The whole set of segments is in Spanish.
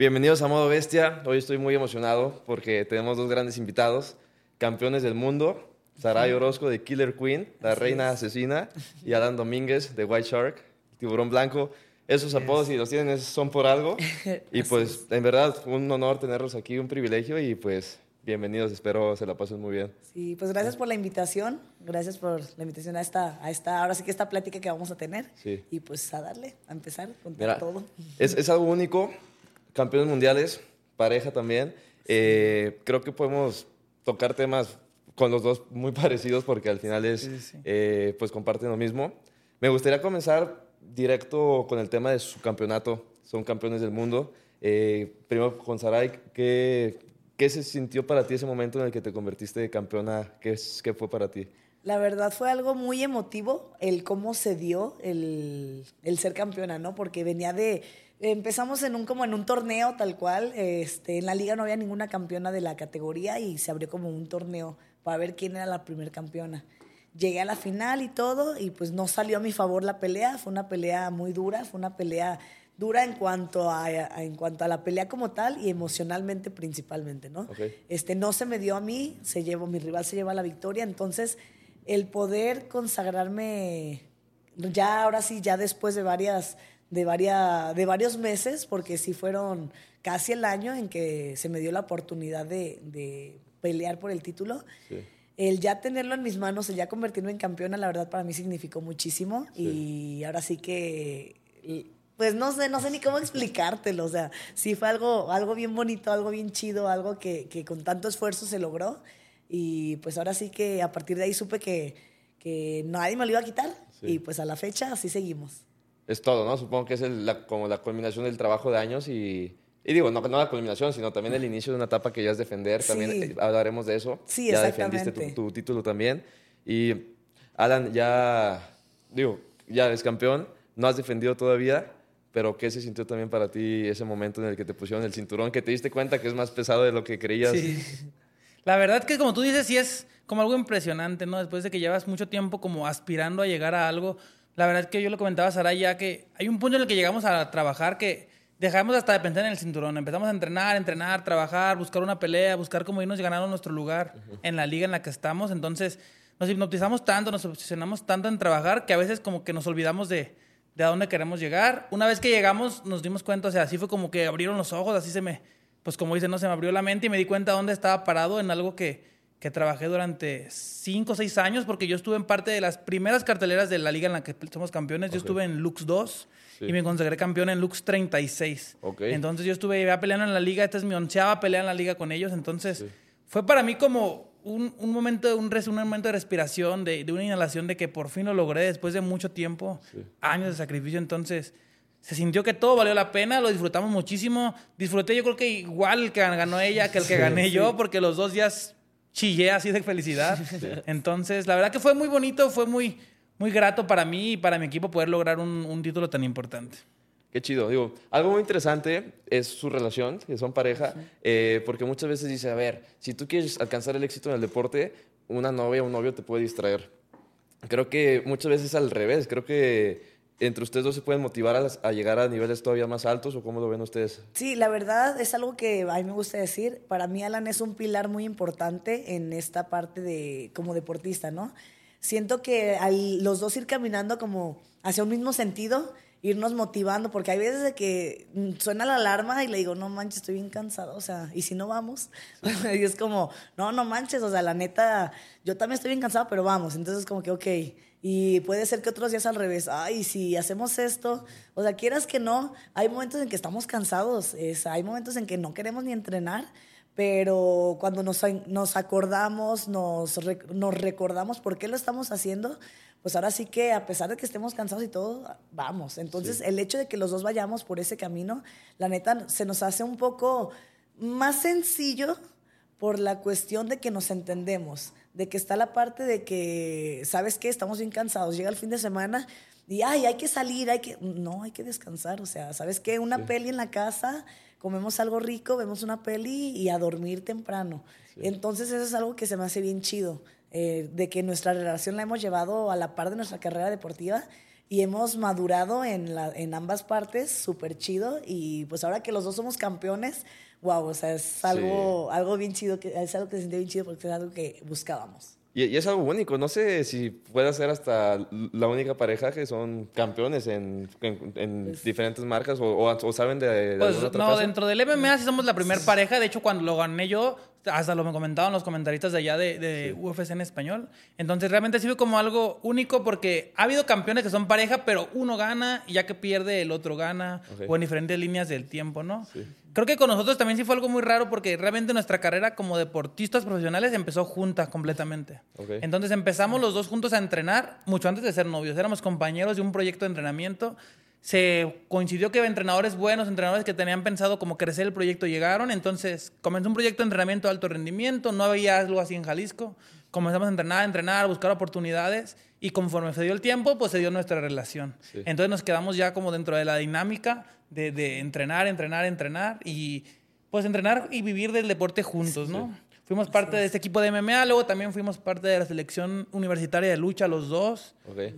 Bienvenidos a Modo Bestia. Hoy estoy muy emocionado porque tenemos dos grandes invitados, campeones del mundo, Saray Orozco de Killer Queen, la reina asesina, y Adán Domínguez de White Shark, tiburón blanco. Esos apodos, si los tienen, son por algo. Y pues, en verdad, un honor tenerlos aquí, un privilegio y pues bienvenidos, espero se la pasen muy bien. Sí, pues gracias por la invitación, gracias por la invitación a esta, a esta ahora sí que esta plática que vamos a tener. Sí. Y pues a darle, a empezar con Mira, todo. Es, es algo único, campeones mundiales, pareja también. Eh, creo que podemos tocar temas con los dos muy parecidos porque al final es, Sí, sí. eh, pues comparten lo mismo. Me gustaría comenzar directo con el tema de su campeonato. Son campeones del mundo. Eh, primero con Saray, ¿qué, ¿qué se sintió para ti ese momento en el que te convertiste de campeona? ¿Qué, es, qué fue para ti? La verdad fue algo muy emotivo el cómo se dio el, el ser campeona, ¿no? Porque venía de... Empezamos en un, como en un torneo tal cual. Este, en la liga no había ninguna campeona de la categoría y se abrió como un torneo para ver quién era la primer campeona. Llegué a la final y todo y pues no salió a mi favor la pelea. Fue una pelea muy dura, fue una pelea dura en cuanto a, a- en cuanto a la pelea como tal y emocionalmente principalmente, ¿no? Este no se me dio a mí, se llevó mi rival se lleva la victoria, entonces el poder consagrarme ya ahora sí ya después de varias de varias de varios meses porque sí fueron casi el año en que se me dio la oportunidad de, de pelear por el título. Sí. El ya tenerlo en mis manos, el ya convertirme en campeona, la verdad para mí significó muchísimo y ahora sí que pues no sé, no sé ni cómo explicártelo, o sea, sí fue algo algo bien bonito, algo bien chido, algo que, que con tanto esfuerzo se logró y pues ahora sí que a partir de ahí supe que, que nadie me lo iba a quitar Sí. y pues a la fecha así seguimos. Es todo, ¿no? Supongo que es el- la, como la culminación del trabajo de años y, y digo, no, no la culminación, sino también el inicio de una etapa que ya es defender. También Sí. eh, hablaremos de eso. Sí, ya defendiste tu, tu título también. Y Alan, ya, digo, ya eres campeón, no has defendido todavía, pero ¿qué se sintió también para ti ese momento en el que te pusieron el cinturón, que te diste cuenta que es más pesado de lo que creías? Sí. La verdad que como tú dices, sí es como algo impresionante, ¿no? Después de que llevas mucho tiempo como aspirando a llegar a algo. La verdad que yo lo comentaba a Saray ya que hay un punto en el que llegamos a trabajar que dejamos hasta de pensar en el cinturón. Empezamos a entrenar, entrenar, trabajar, buscar una pelea, buscar cómo irnos ganando nuestro lugar en la liga en la que estamos. Entonces nos hipnotizamos tanto, nos obsesionamos tanto en trabajar que a veces como que nos olvidamos de, de a dónde queremos llegar. Una vez que llegamos nos dimos cuenta, o sea, así fue como que abrieron los ojos, así se me, pues como dicen, no se me abrió la mente y me di cuenta dónde estaba parado en algo que, que trabajé durante cinco o seis años, porque yo estuve en parte de las primeras carteleras de la liga en la que somos campeones. Yo estuve en Lux 2 Sí. y me consagré campeón en Lux 36. Ok. Entonces yo estuve ya peleando en la liga, esta es mi onceava pelea en la liga con ellos, entonces Sí. fue para mí como un, un momento, de- un, res- un momento de respiración, de, de una inhalación de que por fin lo logré después de mucho tiempo, Sí. años de sacrificio, entonces se sintió que todo valió la pena, lo disfrutamos muchísimo, disfruté yo creo que igual el que ganó ella que el que gané yo, porque los dos días chillé así de felicidad, entonces la verdad que fue muy bonito, fue muy, muy grato para mí y para mi equipo poder lograr un, un título tan importante. Qué chido. Digo, algo muy interesante es su relación, que son pareja, eh, porque muchas veces dice, a ver, si tú quieres alcanzar el éxito en el deporte, una novia o un novio te puede distraer. Creo que muchas veces es al revés. Creo que entre ustedes dos se pueden motivar a, llegar a niveles todavía más altos, ¿o cómo lo ven ustedes? Sí, la verdad es algo que a mí me gusta decir. Para mí Alan es un pilar muy importante en esta parte de como deportista, ¿no? Siento que al los dos ir caminando como hacia un mismo sentido, irnos motivando, porque hay veces que suena la alarma y le digo, no manches, estoy bien cansado, o sea, ¿y si no vamos? y es como, no, no manches, o sea, la neta, yo también estoy bien cansado, pero vamos, entonces como que, ok, y puede ser que otros días al revés, ay, si hacemos esto, o sea, quieras que no, hay momentos en que estamos cansados, es, hay momentos en que no queremos ni entrenar, pero cuando nos, nos acordamos, nos, nos recordamos por qué lo estamos haciendo, pues ahora sí que a pesar de que estemos cansados y todo, vamos. Entonces, Sí. el hecho de que los dos vayamos por ese camino, la neta, se nos hace un poco más sencillo por la cuestión de que nos entendemos, de que está la parte de que, ¿sabes qué? Estamos bien cansados, llega el fin de semana y, ay, hay que salir, hay que... No, hay que descansar, o sea, ¿sabes qué? Una Sí. peli en la casa, comemos algo rico, vemos una peli y a dormir temprano. Sí. Entonces eso es algo que se me hace bien chido, eh, de que nuestra relación la hemos llevado a la par de nuestra carrera deportiva y hemos madurado en, la, en ambas partes, súper chido. Y pues ahora que los dos somos campeones, wow, o sea, es algo, algo bien chido, que, es algo que se siente bien chido porque es algo que buscábamos. Y, es algo único. No sé si puede ser hasta la única pareja que son campeones en, en, pues diferentes marcas o, o, saben de, pues, No, dentro del MMA sí somos la primera pareja. De hecho, cuando lo gané yo, hasta lo me comentaban los comentaristas de allá de, de UFC en español. Entonces, realmente fue como algo único porque ha habido campeones que son pareja, pero uno gana y ya que pierde, el otro gana. O en diferentes líneas del tiempo, ¿no? Sí. Creo que con nosotros también sí fue algo muy raro porque realmente nuestra carrera como deportistas profesionales empezó junta completamente. Entonces empezamos los dos juntos a entrenar mucho antes de ser novios. Éramos compañeros de un proyecto de entrenamiento. Se coincidió que entrenadores buenos, entrenadores que tenían pensado como crecer el proyecto llegaron. Entonces comenzó un proyecto de entrenamiento de alto rendimiento. No había algo así en Jalisco. Comenzamos a entrenar, a entrenar, a buscar oportunidades. Y conforme se dio el tiempo, pues se dio nuestra relación. Entonces nos quedamos ya como dentro de la dinámica de, entrenar, entrenar, entrenar y pues entrenar y vivir del deporte juntos, ¿no? Fuimos parte de este equipo de MMA, luego también fuimos parte de la selección universitaria de lucha los dos.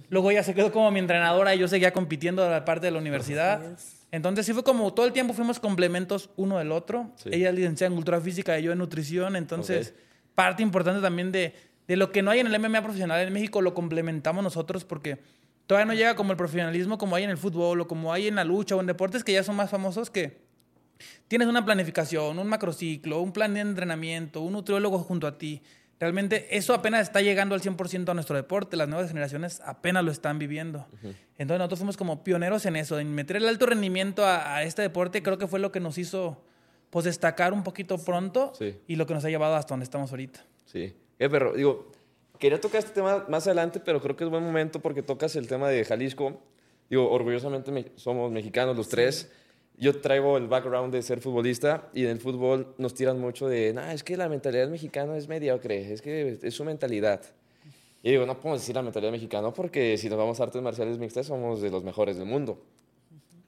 Luego ella se quedó como mi entrenadora y yo seguía compitiendo a la parte de la universidad. Entonces sí fue como todo el tiempo fuimos complementos uno del otro. Ella es licenciada en cultura física y yo en nutrición, entonces parte importante también de, de lo que no hay en el MMA profesional en México lo complementamos nosotros porque todavía no llega como el profesionalismo como hay en el fútbol o como hay en la lucha o en deportes que ya son más famosos que tienes una planificación, un macrociclo, un plan de entrenamiento, un nutriólogo junto a ti. Realmente eso apenas está llegando al 100% a nuestro deporte, las nuevas generaciones apenas lo están viviendo. Entonces nosotros fuimos como pioneros en eso, en meter el alto rendimiento a, este deporte, creo que fue lo que nos hizo pues destacar un poquito pronto y lo que nos ha llevado hasta donde estamos ahorita. Sí. Eh, pero digo, Quería tocar este tema más adelante, pero creo que es buen momento porque tocas el tema de Jalisco. Digo, orgullosamente somos mexicanos los tres. Yo traigo el background de ser futbolista y en el fútbol nos tiran mucho de, no, es que la mentalidad mexicana es mediocre, es que es su mentalidad. Y digo, no podemos decir la mentalidad mexicana porque si nos vamos a artes marciales mixtas somos de los mejores del mundo.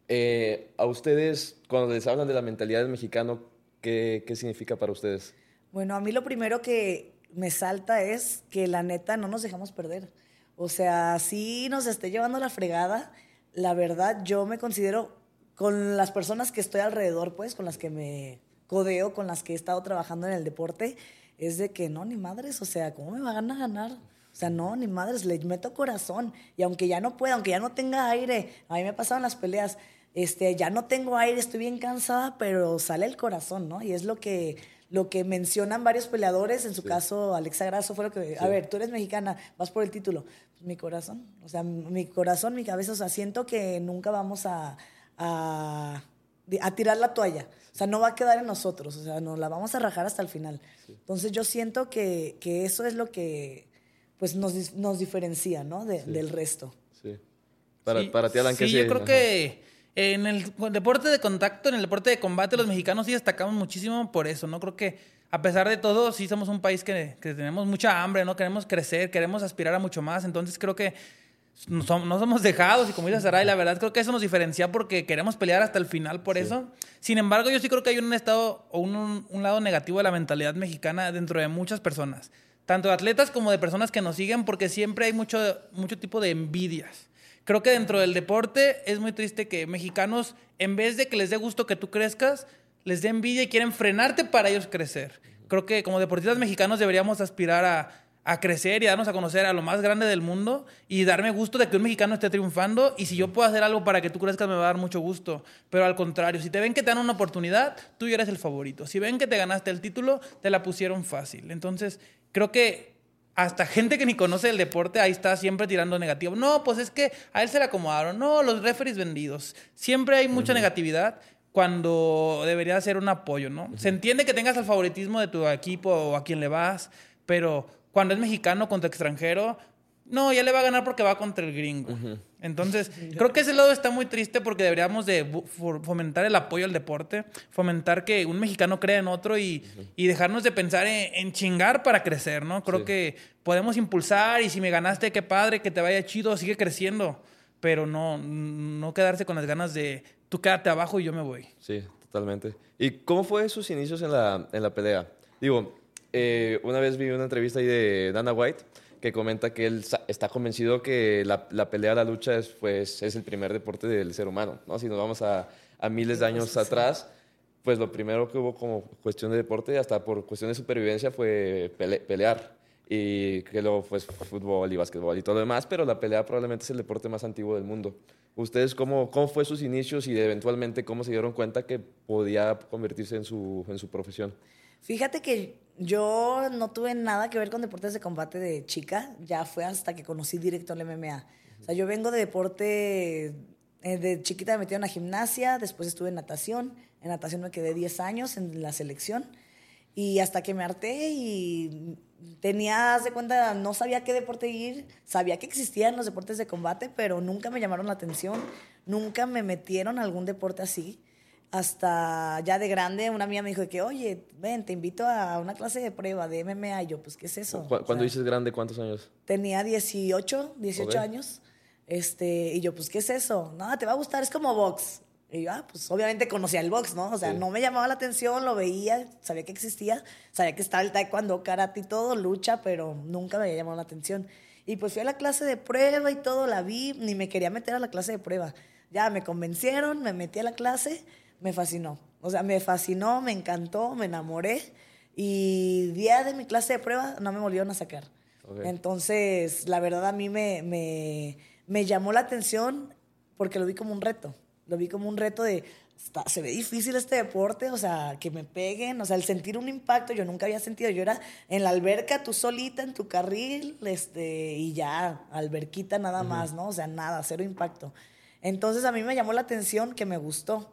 Eh, a ustedes, cuando les hablan de la mentalidad del mexicano, ¿qué, ¿qué significa para ustedes? Bueno, a mí lo primero que, me salta es que la neta no nos dejamos perder. O sea, si nos esté llevando la fregada, la verdad yo me considero con las personas que estoy alrededor, pues, con las que me codeo, con las que he estado trabajando en el deporte, es de que no, ni madres, o sea, ¿cómo me van a ganar? O sea, no, ni madres, le meto corazón. Y aunque ya no pueda, aunque ya no tenga aire, a mí me pasaban las peleas, este, ya no tengo aire, estoy bien cansada, pero sale el corazón, ¿no? Y es lo que lo que mencionan varios peleadores, en su caso Alexa Grasso fue lo que, a ver, tú eres mexicana, vas por el título. Pues, mi corazón, o sea, mi corazón, mi cabeza, o sea, siento que nunca vamos a, a, tirar la toalla. O sea, no va a quedar en nosotros, o sea, nos la vamos a rajar hasta el final. Entonces yo siento que, que, eso es lo que pues nos, nos diferencia, ¿no? del resto. Sí. Para, para ti, Alan, ¿qué Sí, yo creo que en el deporte de contacto, en el deporte de combate, los mexicanos sí destacamos muchísimo por eso, ¿no? Creo que a pesar de todo, sí somos un país que, tenemos mucha hambre, ¿no? Queremos crecer, queremos aspirar a mucho más, entonces creo que no somos, dejados y como dice Saray, la verdad creo que eso nos diferencia porque queremos pelear hasta el final por eso. Sin embargo, yo sí creo que hay un estado o un, un lado negativo de la mentalidad mexicana dentro de muchas personas, tanto de atletas como de personas que nos siguen porque siempre hay mucho, mucho tipo de envidias. Creo que dentro del deporte es muy triste que mexicanos, en vez de que les dé gusto que tú crezcas, les dé envidia y quieren frenarte para ellos crecer. Creo que como deportistas mexicanos deberíamos aspirar a, crecer y darnos a conocer a lo más grande del mundo y darme gusto de que un mexicano esté triunfando y si yo puedo hacer algo para que tú crezcas me va a dar mucho gusto. Pero al contrario, si te ven que te dan una oportunidad, tú ya eres el favorito. Si ven que te ganaste el título, te la pusieron fácil. Entonces, creo que hasta gente que ni conoce el deporte ahí está siempre tirando negativo. No, pues es que a él se le acomodaron. No, los referees vendidos. Siempre hay mucha negatividad cuando debería ser un apoyo, ¿no? Se entiende que tengas el favoritismo de tu equipo o a quien le vas, pero cuando es mexicano contra extranjero, no, ya le va a ganar porque va contra el gringo. Entonces, creo que ese lado está muy triste porque deberíamos de fomentar el apoyo al deporte, fomentar que un mexicano crea en otro y, dejarnos de pensar en, chingar para crecer, ¿no? Creo que podemos impulsar y si me ganaste, qué padre, que te vaya chido, sigue creciendo, pero no, no quedarse con las ganas de tú quédate abajo y yo me voy. Sí, totalmente. ¿Y cómo fue sus inicios en la, en la pelea? Digo, eh, una vez vi una entrevista ahí de Dana White que comenta que él está convencido que la, la pelea, la lucha es, pues, es el primer deporte del ser humano, ¿no? Si nos vamos a, a miles de años atrás, pues lo primero que hubo como cuestión de deporte, hasta por cuestión de supervivencia, fue pele- pelear. Y que luego pues fútbol y básquetbol y todo lo demás, pero la pelea probablemente es el deporte más antiguo del mundo. ¿Ustedes cómo, cómo fue sus inicios y eventualmente cómo se dieron cuenta que podía convertirse en su, en su profesión? Fíjate que yo no tuve nada que ver con deportes de combate de chica, ya fue hasta que conocí directo el MMA. O sea, yo vengo de deporte, eh, de chiquita me metí en la gimnasia, después estuve en natación, en natación me quedé 10 años en la selección y hasta que me harté y tenía, de cuenta, no sabía qué deporte ir, sabía que existían los deportes de combate, pero nunca me llamaron la atención, nunca me metieron a algún deporte así. Hasta ya de grande, una amiga me dijo que, oye, ven, te invito a una clase de prueba de MMA. Y yo, pues, ¿qué es eso? Cu- O Cuando sea, dices grande, ¿cuántos años? Tenía 18, 18 Ok. años. Este, y yo, pues, ¿qué es eso? No, te va a gustar, es como box. Y yo, ah, pues obviamente conocía el box, ¿no? O sea, Sí. no me llamaba la atención, lo veía, sabía que existía, sabía que estaba el taekwondo, karate y todo, lucha, pero nunca me había llamado la atención. Y pues fui a la clase de prueba y todo, la vi, ni me quería meter a la clase de prueba. Ya me convencieron, me metí a la clase, me fascinó. O sea, me fascinó, me encantó, me enamoré. Y día de mi clase de prueba no me volvieron a sacar. Entonces, la verdad a mí me, me, me llamó la atención porque lo vi como un reto. Lo vi como un reto de, está- se ve difícil este deporte, o sea, que me peguen, o sea, el sentir un impacto, yo nunca había sentido, yo era en la alberca, tú solita en tu carril, este, y ya, alberquita nada más, ¿no? O sea, nada, cero impacto. Entonces a mí me llamó la atención que me gustó.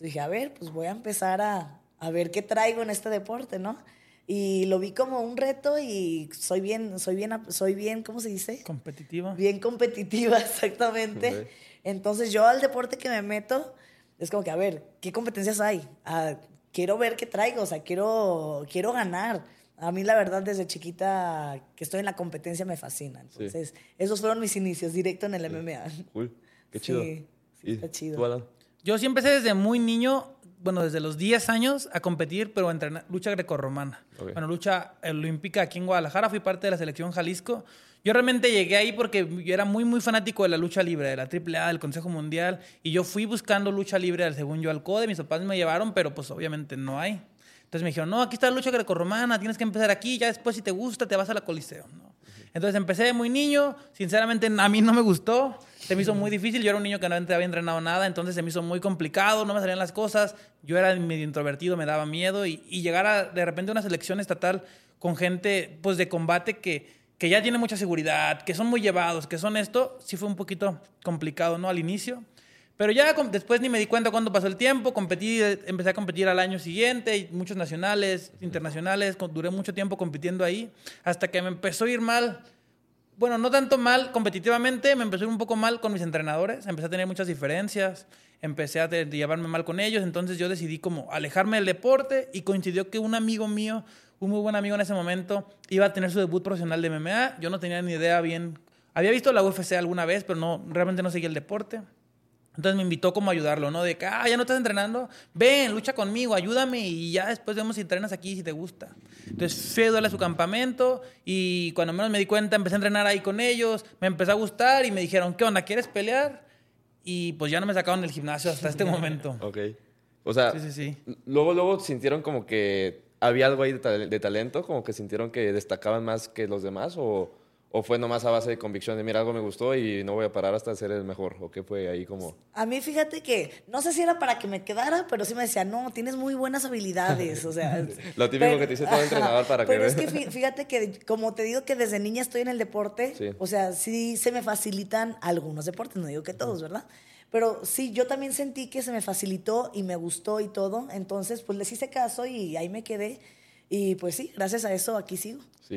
Dije, a ver, pues voy a empezar a, a ver qué traigo en este deporte, ¿no? Y lo vi como un reto y soy bien, soy bien, soy bien, ¿cómo se dice? Competitiva. Bien competitiva, exactamente. Ok. Entonces yo al deporte que me meto, es como que, a ver, ¿qué competencias hay? Ah, quiero ver qué traigo, o sea, quiero, quiero ganar. A mí la verdad desde chiquita que estoy en la competencia me fascina. Entonces, esos fueron mis inicios, directo en el MMA. Cool. Qué chido. Sí, sí, ¿Y está chido. tú, Alan? Yo sí empecé desde muy niño, bueno, desde los 10 años a competir, pero a entrenar lucha grecorromana. Bueno, lucha olímpica aquí en Guadalajara, fui parte de la selección Jalisco. Yo realmente llegué ahí porque yo era muy, muy fanático de la lucha libre, de la AAA, del Consejo Mundial, y yo fui buscando lucha libre, según yo, al CODE, mis papás me llevaron, pero pues obviamente no hay. Entonces me dijeron, no, aquí está la lucha grecorromana, tienes que empezar aquí, ya después si te gusta te vas a la Coliseo, ¿no? Entonces empecé muy niño, sinceramente a mí no me gustó, se me hizo muy difícil, yo era un niño que no había entrenado nada, entonces se me hizo muy complicado, no me salían las cosas, yo era medio introvertido, me daba miedo. Y, y llegar a de repente a una selección estatal con gente pues de combate que, que ya tiene mucha seguridad, que son muy llevados, que son esto, sí fue un poquito complicado, ¿no? Al inicio. Pero ya después ni me di cuenta cuándo pasó el tiempo, competí, eh, empecé a competir al año siguiente, muchos nacionales, internacionales, duré mucho tiempo compitiendo ahí, hasta que me empezó a ir mal. Bueno, no tanto mal competitivamente, me empezó a ir un poco mal con mis entrenadores, empecé a tener muchas diferencias, empecé a llevarme mal con ellos, entonces yo decidí como alejarme del deporte y coincidió que un amigo mío, un muy buen amigo en ese momento, iba a tener su debut profesional de MMA, yo no tenía ni idea bien, había visto la UFC alguna vez, pero no, realmente no seguía el deporte. Entonces me invitó como a ayudarlo, ¿no? De que, ah, ya no estás entrenando, ven, lucha conmigo, ayúdame y ya después vemos si entrenas aquí si te gusta. Entonces fui a ayudarle a su campamento y cuando menos me di cuenta empecé a entrenar ahí con ellos, me empezó a gustar y me dijeron, ¿qué onda, quieres pelear? Y pues ya no me sacaron del gimnasio hasta este momento. Ok. O sea, Sí, sí, sí. luego, luego sintieron como que había algo ahí de talento, como que sintieron que destacaban más que los demás, o, o fue nomás a base de convicción de, mira, algo me gustó y no voy a parar hasta ser el mejor, o qué fue ahí como... A mí fíjate que, no sé si era para que me quedara, pero sí me decía, no, tienes muy buenas habilidades. O sea, Lo típico que te dice todo entrenador para que Pero es que fí- fíjate que, como te digo que desde niña estoy en el deporte, Sí. o sea, sí se me facilitan algunos deportes, no digo que todos, ¿verdad? Pero sí, yo también sentí que se me facilitó y me gustó y todo. Entonces, pues les hice caso y ahí me quedé. Y pues sí, gracias a eso aquí sigo. Sí.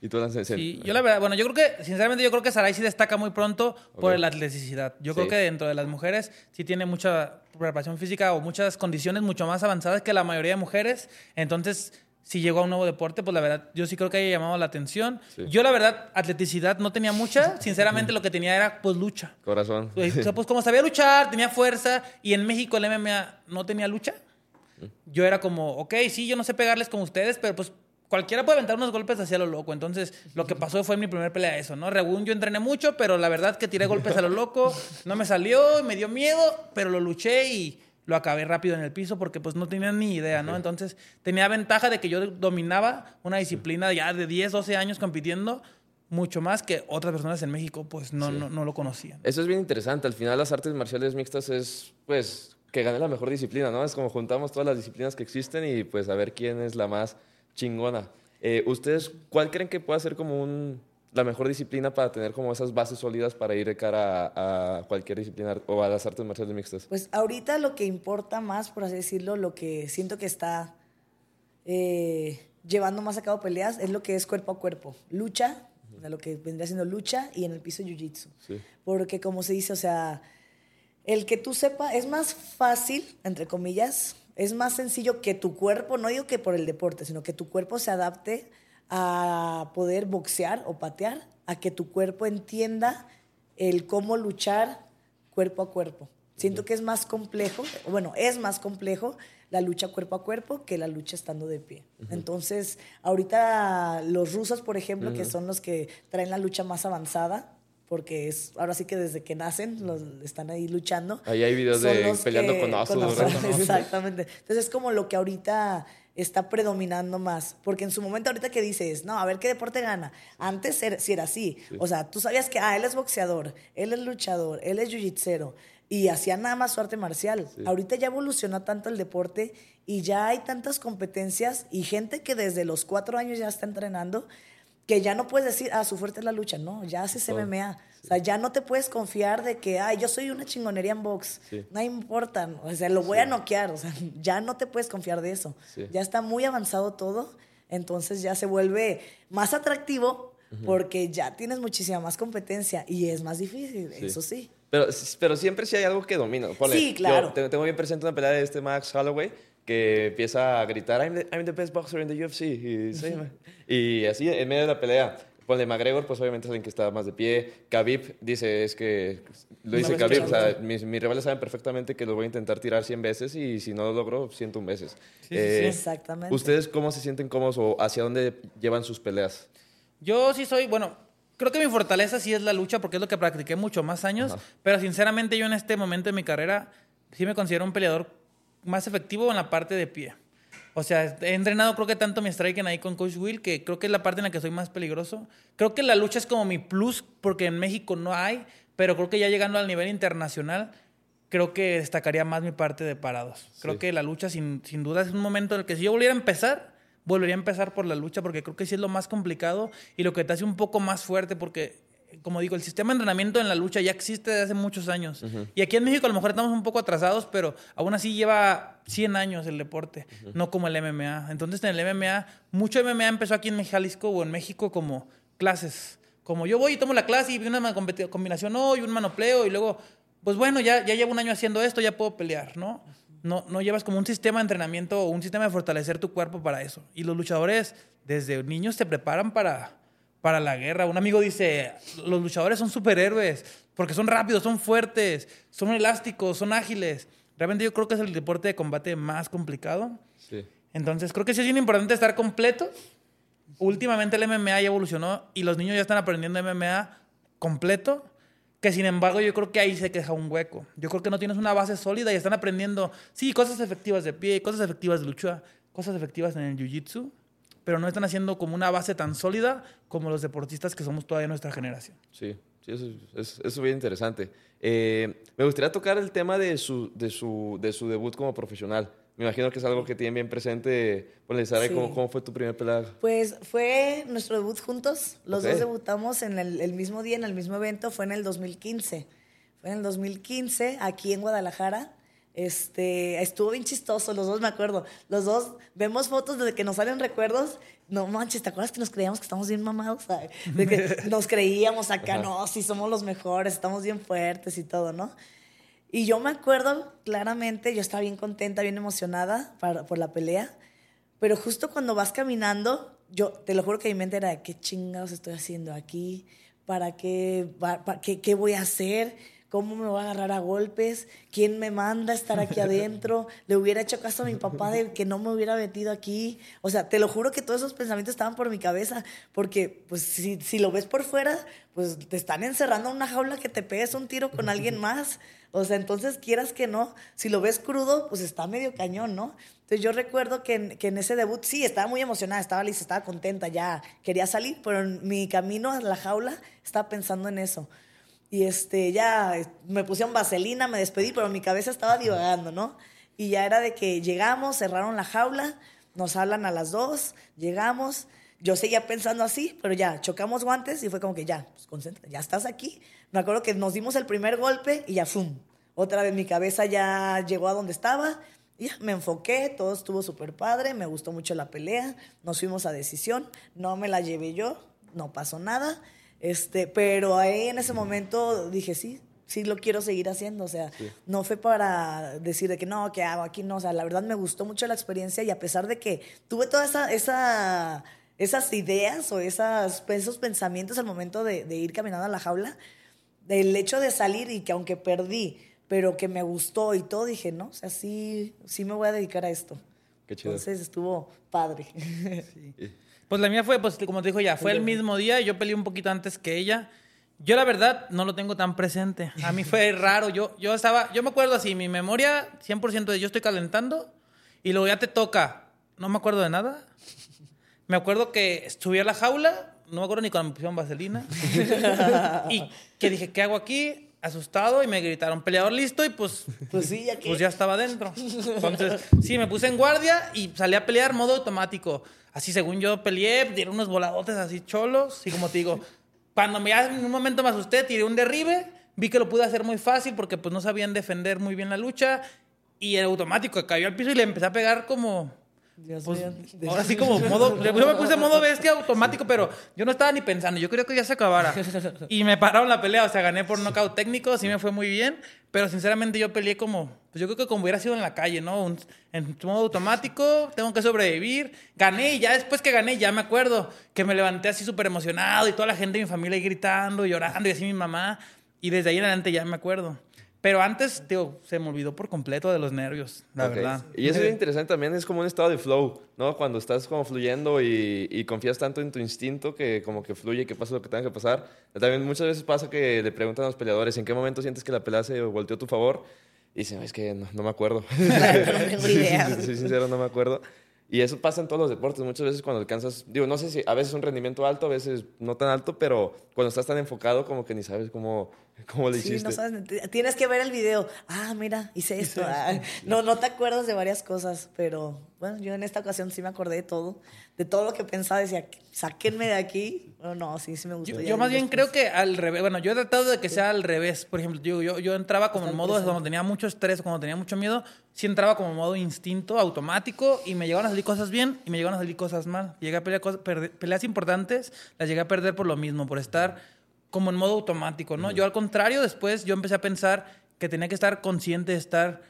Y tú, Sí, yo la verdad, bueno, yo creo que, sinceramente, yo creo que Saray sí destaca muy pronto por Ok. la atleticidad. Yo Sí. creo que dentro de las mujeres sí tiene mucha preparación física o muchas condiciones mucho más avanzadas que la mayoría de mujeres. Entonces, si llegó a un nuevo deporte, pues la verdad, yo sí creo que haya llamado la atención. Sí. Yo, la verdad, atleticidad no tenía mucha. Sinceramente, lo que tenía era, pues, lucha. Corazón. O sea, pues como sabía luchar, tenía fuerza, y en México el MMA no tenía lucha. Yo era como, ok, sí, yo no sé pegarles como ustedes, pero pues cualquiera puede aventar unos golpes hacia lo loco. Entonces, lo que pasó fue mi primer pelea eso, ¿no? Según yo entrené mucho, pero la verdad que tiré golpes a lo loco, no me salió, me dio miedo, pero lo luché y lo acabé rápido en el piso porque pues no tenía ni idea, ¿no? Entonces, tenía ventaja de que yo dominaba una disciplina ya de 10, 12 años compitiendo mucho más que otras personas en México pues no, no, no lo conocían. Eso es bien interesante. Al final las artes marciales mixtas es pues que gane la mejor disciplina, ¿no? Es como juntamos todas las disciplinas que existen y pues a ver quién es la más chingona. Eh, ¿Ustedes cuál creen que pueda ser como un, la mejor disciplina para tener como esas bases sólidas para ir de cara a, cualquier disciplina o a las artes marciales mixtas? Pues ahorita lo que importa más, por así decirlo, lo que siento que está eh, llevando más a cabo peleas es lo que es cuerpo a cuerpo. Lucha, lo que vendría siendo lucha y en el piso jiu-jitsu. Porque como se dice, o sea, el que tú sepas, es más fácil, entre comillas, es más sencillo que tu cuerpo, no digo que por el deporte, sino que tu cuerpo se adapte a poder boxear o patear, a que tu cuerpo entienda el cómo luchar cuerpo a cuerpo. Siento que es más complejo, bueno, es más complejo la lucha cuerpo a cuerpo que la lucha estando de pie. Entonces, ahorita los rusos, por ejemplo, que son los que traen la lucha más avanzada, porque es ahora sí que desde que nacen los, están ahí luchando. Ahí hay videos de peleando con osos. Exactamente. Entonces es como lo que ahorita está predominando más. Porque en su momento ahorita que dices, no, a ver qué deporte gana. Antes era, si era así. O sea, tú sabías que, ah, él es boxeador, él es luchador, él es jiu-jitsero y hacía nada más su arte marcial. Ahorita ya evolucionó tanto el deporte y ya hay tantas competencias y gente que desde los cuatro años ya está entrenando que ya no puedes decir, ah, su fuerte es la lucha, no, ya haces MMA. O sea, ya no te puedes confiar de que, ay, yo soy una chingonería en box. No importa, o sea, lo voy a noquear. O sea, ya no te puedes confiar de eso. Ya está muy avanzado todo, entonces ya se vuelve más atractivo porque ya tienes muchísima más competencia y es más difícil, eso sí. Pero, pero siempre sí hay algo que domina. sí, claro. Yo tengo bien presente una pelea de este Max Holloway que empieza a gritar, I'm the, I'm the best boxer in the UFC. Y, así, en medio de la pelea, Ponle McGregor, pues obviamente es alguien que está más de pie. Khabib dice, es que, lo dice Khabib, o sea, mis, rivales saben perfectamente que lo voy a intentar tirar 100 veces y si no lo logro, 101 veces. Sí, eh, exactamente. ¿Ustedes cómo se sienten cómodos o hacia dónde llevan sus peleas? Yo sí soy, bueno, Creo que mi fortaleza sí es la lucha porque es lo que practiqué mucho más años, pero sinceramente yo en este momento de mi carrera sí me considero un peleador más efectivo en la parte de pie. O sea, he entrenado creo que tanto mi striking ahí con Coach Will que creo que es la parte en la que soy más peligroso. Creo que la lucha es como mi plus porque en México no hay, pero creo que ya llegando al nivel internacional creo que destacaría más mi parte de parados. Creo que la lucha sin, sin duda es un momento en el que si yo volviera a empezar volvería a empezar por la lucha porque creo que sí es lo más complicado y lo que te hace un poco más fuerte porque como digo, el sistema de entrenamiento en la lucha ya existe desde hace muchos años. Y aquí en México a lo mejor estamos un poco atrasados, pero aún así lleva 100 años el deporte, no como el MMA. Entonces en el MMA, mucho MMA empezó aquí en Jalisco o en México como clases. Como yo voy y tomo la clase y una combinación hoy, un manopleo y luego, pues bueno, ya, ya llevo un año haciendo esto, ya puedo pelear, ¿no? no, no llevas como un sistema de entrenamiento o un sistema de fortalecer tu cuerpo para eso. Y los luchadores desde niños se preparan para, para la guerra. Un amigo dice, los luchadores son superhéroes porque son rápidos, son fuertes, son elásticos, son ágiles. Realmente yo creo que es el deporte de combate más complicado. Sí. Entonces creo que sí es bien importante estar completo. Últimamente el MMA ya evolucionó y los niños ya están aprendiendo MMA completo que sin embargo yo creo que ahí se queja un hueco. Yo creo que no tienes una base sólida y están aprendiendo, sí, cosas efectivas de pie, cosas efectivas de lucha, cosas efectivas en el jiu-jitsu, pero no están haciendo como una base tan sólida como los deportistas que somos todavía nuestra generación. Sí, sí eso, es, eso es bien interesante. Eh, me gustaría tocar el tema de su, de su, de su debut como profesional. Me imagino que es algo que tienen bien presente. Bueno, sí. ¿cómo, ¿cómo, fue tu primer pelea? Pues fue nuestro debut juntos. Los dos debutamos en el, el, mismo día, en el mismo evento. Fue en el 2015. Fue en el 2015, aquí en Guadalajara. Este, estuvo bien chistoso, los dos me acuerdo. Los dos vemos fotos desde que nos salen recuerdos. No manches, ¿te acuerdas que nos creíamos que estamos bien mamados? De que nos creíamos acá, no, sí somos los mejores, estamos bien fuertes y todo, ¿no? Y yo me acuerdo claramente, yo estaba bien contenta, bien emocionada por la pelea, pero justo cuando vas caminando, yo te lo juro que mi mente era, ¿qué chingados estoy haciendo aquí? ¿Para qué, qué, qué voy a hacer? ¿Cómo me va a agarrar a golpes? ¿Quién me manda a estar aquí adentro? Le hubiera hecho caso a mi papá de que no me hubiera metido aquí. O sea, te lo juro que todos esos pensamientos estaban por mi cabeza, porque pues si, si lo ves por fuera, pues te están encerrando en una jaula que te pegues un tiro con alguien más. O sea, entonces quieras que no, si lo ves crudo, pues está medio cañón, ¿no? Entonces yo recuerdo que en, que en ese debut sí, estaba muy emocionada, estaba lista, estaba contenta, ya quería salir, pero en mi camino a la jaula estaba pensando en eso. Y este, ya me pusieron vaselina, me despedí, pero mi cabeza estaba divagando, ¿no? Y ya era de que llegamos, cerraron la jaula, nos hablan a las dos, llegamos. Yo seguía pensando así, pero ya chocamos guantes y fue como que ya, pues concentra, ya estás aquí. Me acuerdo que nos dimos el primer golpe y ya, ¡fum! Otra vez mi cabeza ya llegó a donde estaba. Y ya me enfoqué, todo estuvo súper padre, me gustó mucho la pelea, nos fuimos a decisión, no me la llevé yo, no pasó nada. Este, pero ahí en ese momento dije, sí, sí lo quiero seguir haciendo. O sea, no fue para decir de que no, ¿qué hago aquí? No, o sea, la verdad me gustó mucho la experiencia y a pesar de que tuve todas esa, esa, esas ideas o esas, esos pensamientos al momento de, de ir caminando a la jaula, el hecho de salir y que aunque perdí, pero que me gustó y todo, dije, no, o sea, sí, sí me voy a dedicar a esto. Qué chido. Entonces estuvo padre. Sí. Pues la mía fue, pues como te dijo ya, fue el mismo día, yo peleé un poquito antes que ella. Yo la verdad no lo tengo tan presente. A mí fue raro. Yo, yo estaba, yo me acuerdo así, mi memoria 100% de yo estoy calentando y luego ya te toca. No me acuerdo de nada. Me acuerdo que subí a la jaula, no me acuerdo ni cuando me pusieron vaselina. y que dije, ¿qué hago aquí? Asustado y me gritaron, peleador listo y pues, Pues sí, ya pues ya estaba dentro. Entonces, sí, me puse en guardia y salí a pelear modo automático. Así según yo peleé, tiré unos voladotes así cholos. Y como te digo, cuando me, ya en un momento me asusté, tiré un derribe. Vi que lo pude hacer muy fácil porque pues no sabían defender muy bien la lucha. Y el automático cayó al piso y le empecé a pegar como... Dios Pues, mío. ahora sí como modo... Yo me puse modo bestia automático, pero yo no estaba ni pensando. Yo quería que ya se acabara. Y me pararon la pelea. O sea, gané por nocaut técnico. Sí me fue muy bien. Pero sinceramente yo peleé como... Pues yo creo que como hubiera sido en la calle, ¿no? Un- en modo automático, tengo que sobrevivir. Gané y ya después que gané, ya me acuerdo que me levanté así súper emocionado y toda la gente de mi familia ahí gritando, llorando y así mi mamá. Y desde ahí en adelante ya me acuerdo. Pero antes, tío, se me olvidó por completo de los nervios, la verdad. Y eso es interesante también, es como un estado de flow, ¿no? Cuando estás como fluyendo y, y confías tanto en tu instinto que como que fluye, que pasa lo que tenga que pasar. También muchas veces pasa que le preguntan a los peleadores en qué momento sientes que la pelea se volteó a tu favor y dicen, es que no, no me acuerdo. No tengo idea. Si soy sincero, no me acuerdo. Y eso pasa en todos los deportes. Muchas veces cuando alcanzas, digo, no sé si a veces un rendimiento alto, a veces no tan alto, pero cuando estás tan enfocado como que ni sabes cómo, cómo le Sí, hiciste. no sabes, tienes que ver el video. Ah, mira, hice esto. Ah, no, no te acuerdas de varias cosas, pero bueno, yo en esta ocasión sí me acordé de todo, de todo lo que pensaba, decía, sáquenme de aquí. No, no, sí, sí me gustó. Yo, yo más bien después. creo que al revés. Bueno, yo he tratado de que sea al revés. Por ejemplo, yo, yo, yo entraba como en Estar modo cuando tenía mucho estrés, cuando tenía mucho miedo. Sí entraba como modo instinto, automático. Y me llegaban a salir cosas bien y me llegaban a salir cosas mal. Llegué a pelear cosas, peleas importantes, las llegué a perder por lo mismo, por estar como en modo automático, ¿no? Yo al contrario, después yo empecé a pensar que tenía que estar consciente de estar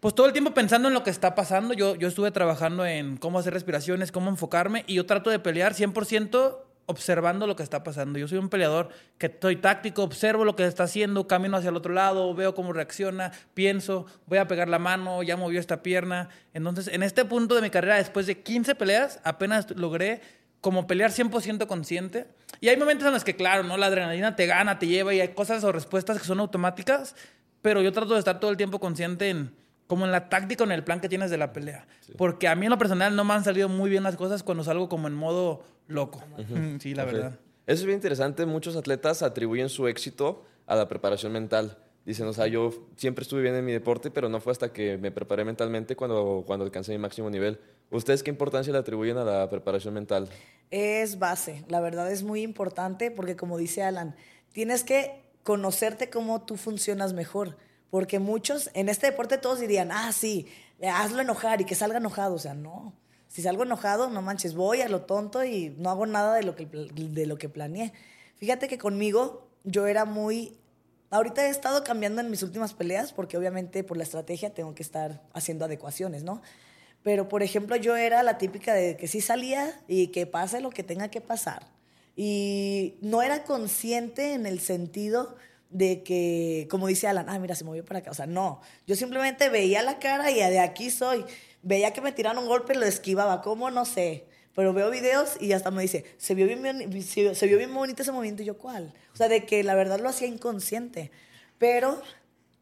pues todo el tiempo pensando en lo que está pasando. Yo, yo estuve trabajando en cómo hacer respiraciones, cómo enfocarme y yo trato de pelear 100% observando lo que está pasando. Yo soy un peleador que estoy táctico, observo lo que está haciendo, camino hacia el otro lado, veo cómo reacciona, pienso, voy a pegar la mano, ya movió esta pierna. Entonces, en este punto de mi carrera, después de 15 peleas, apenas logré como pelear 100% consciente. Y hay momentos en los que, claro, ¿no? la adrenalina te gana, te lleva y hay cosas o respuestas que son automáticas, pero yo trato de estar todo el tiempo consciente en como en la táctica o en el plan que tienes de la pelea. Porque a mí en lo personal no me han salido muy bien las cosas cuando salgo como en modo loco. Sí, la verdad. Eso es bien interesante. Muchos atletas atribuyen su éxito a la preparación mental. Dicen, o sea, yo siempre estuve bien en mi deporte, pero no fue hasta que me preparé mentalmente cuando, cuando alcancé mi máximo nivel. ¿Ustedes qué importancia le atribuyen a la preparación mental? Es base, la verdad es muy importante porque como dice Alan, tienes que conocerte cómo tú funcionas mejor, porque muchos en este deporte todos dirían, ah, sí, hazlo enojar y que salga enojado, o sea, no, si salgo enojado, no manches, voy a lo tonto y no hago nada de lo que, de lo que planeé. Fíjate que conmigo yo era muy... Ahorita he estado cambiando en mis últimas peleas porque obviamente por la estrategia tengo que estar haciendo adecuaciones, ¿no? Pero, por ejemplo, yo era la típica de que sí salía y que pase lo que tenga que pasar. Y no era consciente en el sentido de que, como dice Alan, ah, mira, se movió para acá. O sea, no. Yo simplemente veía la cara y de aquí soy. Veía que me tiraron un golpe y lo esquivaba. ¿Cómo? No sé. Pero veo videos y hasta me dice, se vio bien, se vio bien bonito ese movimiento. Y yo, ¿cuál? O sea, de que la verdad lo hacía inconsciente. Pero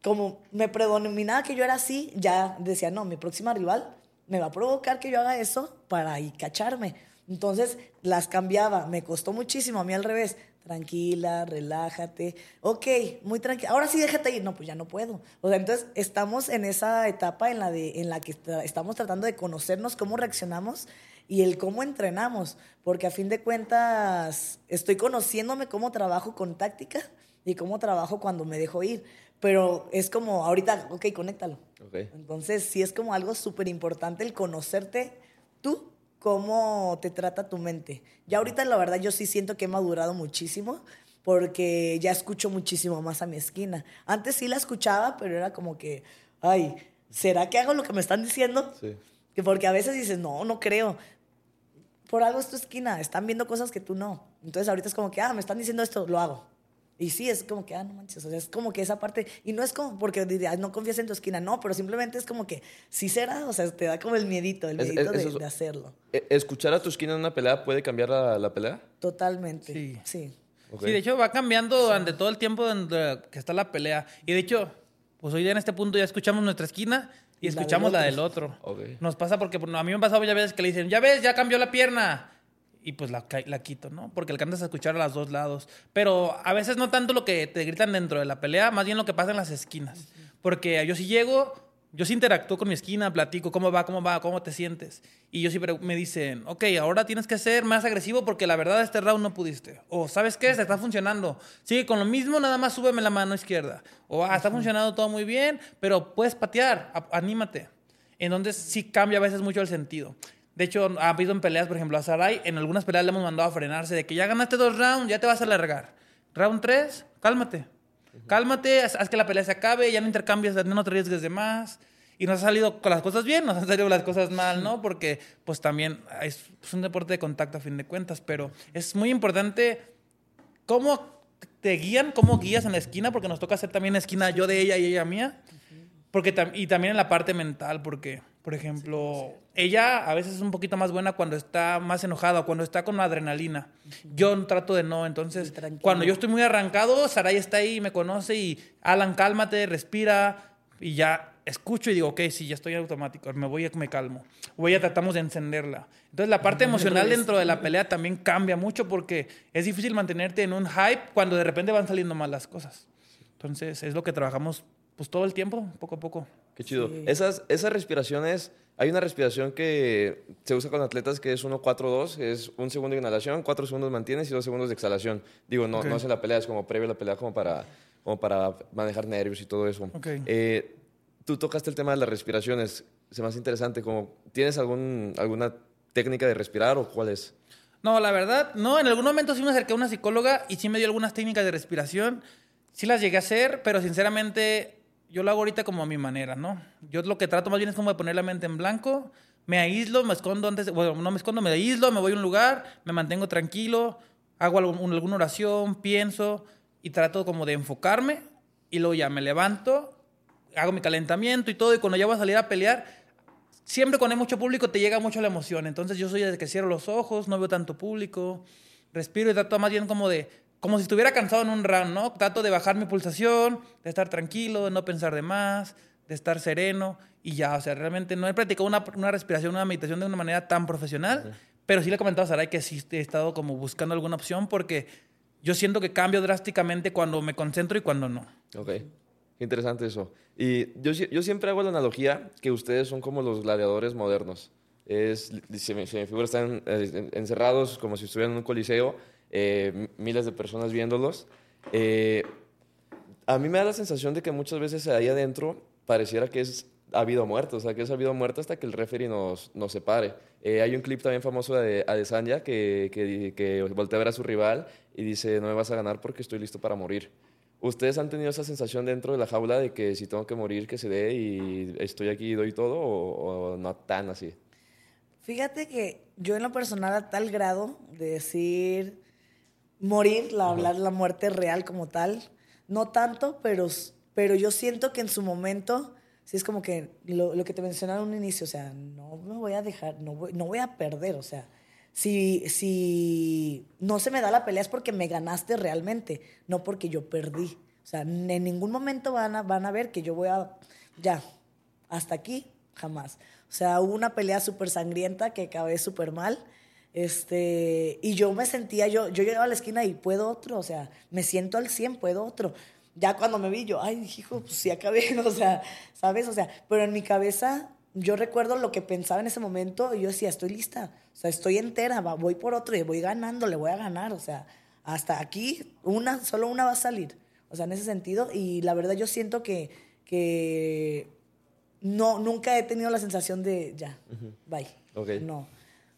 como me predominaba que yo era así, ya decía, no, mi próxima rival me va a provocar que yo haga eso para ahí cacharme. Entonces las cambiaba, me costó muchísimo, a mí al revés, tranquila, relájate, ok, muy tranquila, ahora sí déjate ir, no, pues ya no puedo. O sea, entonces estamos en esa etapa en la, de, en la que estamos tratando de conocernos cómo reaccionamos y el cómo entrenamos, porque a fin de cuentas estoy conociéndome cómo trabajo con táctica y cómo trabajo cuando me dejo ir. Pero es como, ahorita, ok, conéctalo. Entonces, sí es como algo súper importante el conocerte tú, cómo te trata tu mente. Ya ahorita, la verdad, yo sí siento que he madurado muchísimo porque ya escucho muchísimo más a mi esquina. Antes sí la escuchaba, pero era como que, ay, ¿será que hago lo que me están diciendo? Sí. Que porque a veces dices, no, no creo. Por algo es tu esquina, están viendo cosas que tú no. Entonces ahorita es como que, ah, me están diciendo esto, lo hago. Y sí, es como que, ah, no manches, o sea, es como que esa parte, y no es como porque no confías en tu esquina, no, pero simplemente es como que, sí será, o sea, te da como el miedito, el miedito de, hacerlo. E, ¿Escuchar a tu esquina en una pelea puede cambiar la, pelea? Totalmente, sí. Sí. sí. de hecho va cambiando durante todo el tiempo que está la pelea. Y de hecho, pues hoy en este punto ya escuchamos nuestra esquina y, escuchamos la del otro. Nos pasa porque a mí me ha pasado ya veces que le dicen, ya ves, ya cambió la pierna y pues la, la, quito, ¿no? Porque alcanzas a escuchar a los dos lados. Pero a veces no tanto lo que te gritan dentro de la pelea, más bien lo que pasa en las esquinas. Porque yo si llego, yo sí interactúo con mi esquina, platico cómo va, cómo va, cómo te sientes. Y yo siempre me dicen, ok, ahora tienes que ser más agresivo porque la verdad este round no pudiste. O, ¿sabes qué? Se está funcionando. Sigue con lo mismo, nada más súbeme la mano izquierda. O, ah, está funcionando todo muy bien, pero puedes patear, anímate. Entonces sí cambia a veces mucho el sentido. De hecho, ha habido en peleas, por ejemplo, a Sarai, en algunas peleas le hemos mandado a frenarse de que ya ganaste dos rounds, ya te vas a alargar. Round tres, cálmate. Cálmate, haz, que la pelea se acabe, ya no intercambias, no te arriesgues de más. Y nos ha salido con las cosas bien, nos han salido las cosas mal, ¿no? Porque pues también es, un deporte de contacto a fin de cuentas, pero es muy importante cómo te guían, cómo guías en la esquina, porque nos toca hacer también esquina yo de ella y ella mía. Porque, y también en la parte mental, porque por ejemplo, ella a veces es un poquito más buena cuando está más enojada, cuando está con adrenalina. Yo trato de no, entonces cuando yo estoy muy arrancado, Saray está ahí, me conoce y Alan, cálmate, respira y ya escucho y digo, ok, sí, ya estoy automático, me voy, me calmo. O ya tratamos de encenderla. Entonces la parte emocional dentro de la pelea también cambia mucho porque es difícil mantenerte en un hype cuando de repente van saliendo mal las cosas. Entonces es lo que trabajamos pues todo el tiempo, poco a poco. Qué chido. Esas, esas respiraciones, hay una respiración que se usa con atletas que es 1-4-2, es un segundo de inhalación, cuatro segundos mantienes y dos segundos de exhalación. Digo, no, no es en la pelea, es como previo a la pelea, como para, como para manejar nervios y todo eso. Eh, tú tocaste el tema de las respiraciones, se me hace interesante, como, ¿tienes algún, alguna técnica de respirar o cuál es? No, la verdad, no, en algún momento sí me acerqué a una psicóloga y sí me dio algunas técnicas de respiración. Sí las llegué a hacer, pero sinceramente yo lo hago ahorita como a mi manera, ¿no? Yo lo que trato más bien es como de poner la mente en blanco, me aíslo, me escondo antes, bueno, no me escondo, me aíslo, me voy a un lugar, me mantengo tranquilo, hago alguna oración, pienso y trato como de enfocarme y luego ya me levanto, hago mi calentamiento y todo y cuando ya voy a salir a pelear, siempre cuando hay mucho público te llega mucho la emoción, entonces yo soy desde que cierro los ojos, no veo tanto público, respiro y trato más bien como de como si estuviera cansado en un round, ¿no? Trato de bajar mi pulsación, de estar tranquilo, de no pensar de más, de estar sereno y ya, o sea, realmente no he practicado una, una respiración, una meditación de una manera tan profesional, pero sí le he comentado a Saray que sí he estado como buscando alguna opción porque yo siento que cambio drásticamente cuando me concentro y cuando no. Ok, interesante eso. Y yo, yo siempre hago la analogía que ustedes son como los gladiadores modernos. Es, se me, se figura, están eh, encerrados como si estuvieran en un coliseo eh, miles de personas viéndolos. Eh, a mí me da la sensación de que muchas veces ahí adentro pareciera que es habido muerto, o sea, que es habido muerto hasta que el referee nos, nos separe. Eh, hay un clip también famoso de Adesanya que, que, que voltea a ver a su rival y dice, no me vas a ganar porque estoy listo para morir. ¿Ustedes han tenido esa sensación dentro de la jaula de que si tengo que morir, que se dé y estoy aquí y doy todo o, o no tan así? Fíjate que yo en lo personal a tal grado de decir morir, la, hablar la muerte real como tal. no tanto, pero, pero yo siento que en su momento, sí es como que lo, lo que te mencionaba en un inicio, o sea, no me voy a dejar, no voy, no voy a perder, o sea, si, si no se me da la pelea es porque me ganaste realmente, no porque yo perdí. O sea, en ningún momento van a, van a ver que yo voy a, ya, hasta aquí, jamás. O sea, hubo una pelea súper sangrienta que acabé súper mal. Este, y yo me sentía, yo, yo llegaba a la esquina y puedo otro, o sea, me siento al 100, puedo otro. Ya cuando me vi, yo, ay, hijo, pues sí acabé, o sea, ¿sabes? O sea, pero en mi cabeza, yo recuerdo lo que pensaba en ese momento y yo decía, estoy lista, o sea, estoy entera, voy por otro y voy ganando, le voy a ganar, o sea, hasta aquí, una, solo una va a salir, o sea, en ese sentido, y la verdad yo siento que, que no, nunca he tenido la sensación de, ya, bye. No.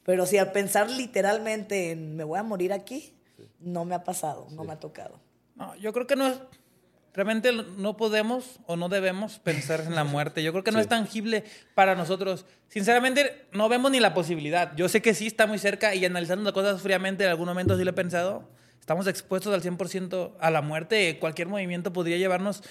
Pero si al pensar literalmente en me voy a morir aquí, no me ha pasado, no me ha tocado. No, yo creo que no es. Realmente no podemos o no debemos pensar en la muerte. Yo creo que no es tangible para nosotros. Sinceramente, no vemos ni la posibilidad. Yo sé que sí está muy cerca y analizando las cosas fríamente, en algún momento sí lo he pensado. Estamos expuestos al 100% a la muerte. Cualquier movimiento podría llevarnos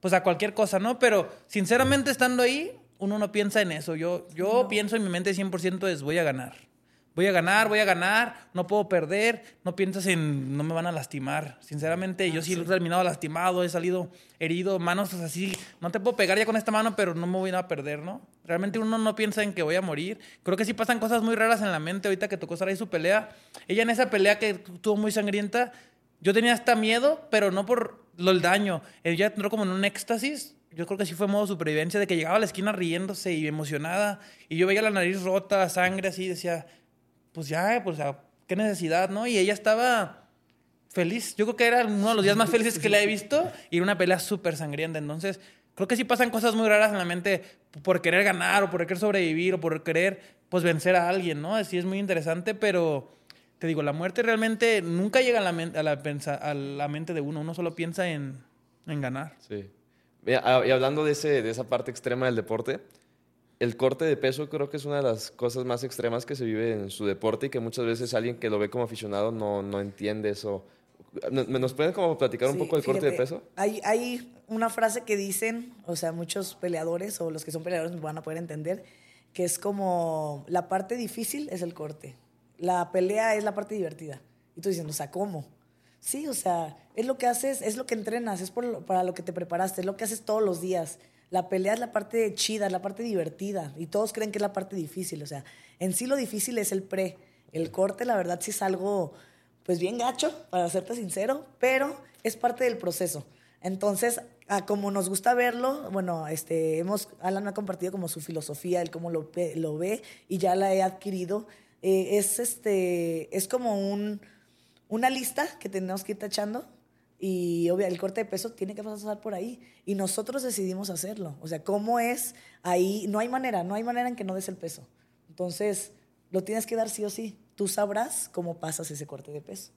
pues a cualquier cosa, ¿no? Pero sinceramente estando ahí, uno no piensa en eso. Yo, yo pienso en mi mente 100% es voy a ganar. Voy a ganar, voy a ganar, no puedo perder, no piensas en no me van a lastimar. Sinceramente, yo sí he terminado lastimado, he salido herido, manos así, no te puedo pegar ya con esta mano, pero no me voy a perder, ¿no? Realmente uno no piensa en que voy a morir. Creo que sí pasan cosas muy raras en la mente ahorita que tocó ahí su pelea. Ella en esa pelea que tuvo muy sangrienta, yo tenía hasta miedo, pero no por lo el daño. Ella entró como en un éxtasis yo creo que sí fue modo supervivencia de que llegaba a la esquina riéndose y emocionada y yo veía la nariz rota, sangre así, decía, pues ya, pues qué necesidad, ¿no? Y ella estaba feliz. Yo creo que era uno de los días más felices que le he visto y era una pelea súper sangrienta. Entonces, creo que sí pasan cosas muy raras en la mente por querer ganar o por querer sobrevivir o por querer, pues, vencer a alguien, ¿no? Así es muy interesante, pero te digo, la muerte realmente nunca llega a la, mente, a la, a la mente de uno. Uno solo piensa en, en ganar. Sí. Y hablando de, ese, de esa parte extrema del deporte, el corte de peso creo que es una de las cosas más extremas que se vive en su deporte y que muchas veces alguien que lo ve como aficionado no, no entiende eso. ¿Nos pueden como platicar un poco del corte de peso? Hay, hay una frase que dicen, o sea, muchos peleadores o los que son peleadores me van a poder entender, que es como la parte difícil es el corte, la pelea es la parte divertida. Y tú diciendo, o sea, ¿cómo? Sí, o sea, es lo que haces, es lo que entrenas, es para lo que te preparaste, es lo que haces todos los días. La pelea es la parte chida, es la parte divertida. Y todos creen que es la parte difícil. O sea, en sí lo difícil es el pre. El corte, la verdad, sí es algo, pues bien gacho, para serte sincero, pero es parte del proceso. Entonces, como nos gusta verlo, bueno, este, hemos, Alan ha compartido como su filosofía, él cómo lo, lo ve y ya la he adquirido. Eh, es, este, es como un una lista que tenemos que ir tachando y obvio, el corte de peso tiene que pasar por ahí. Y nosotros decidimos hacerlo. O sea, ¿cómo es ahí? No hay manera, no hay manera en que no des el peso. Entonces, lo tienes que dar sí o sí. Tú sabrás cómo pasas ese corte de peso.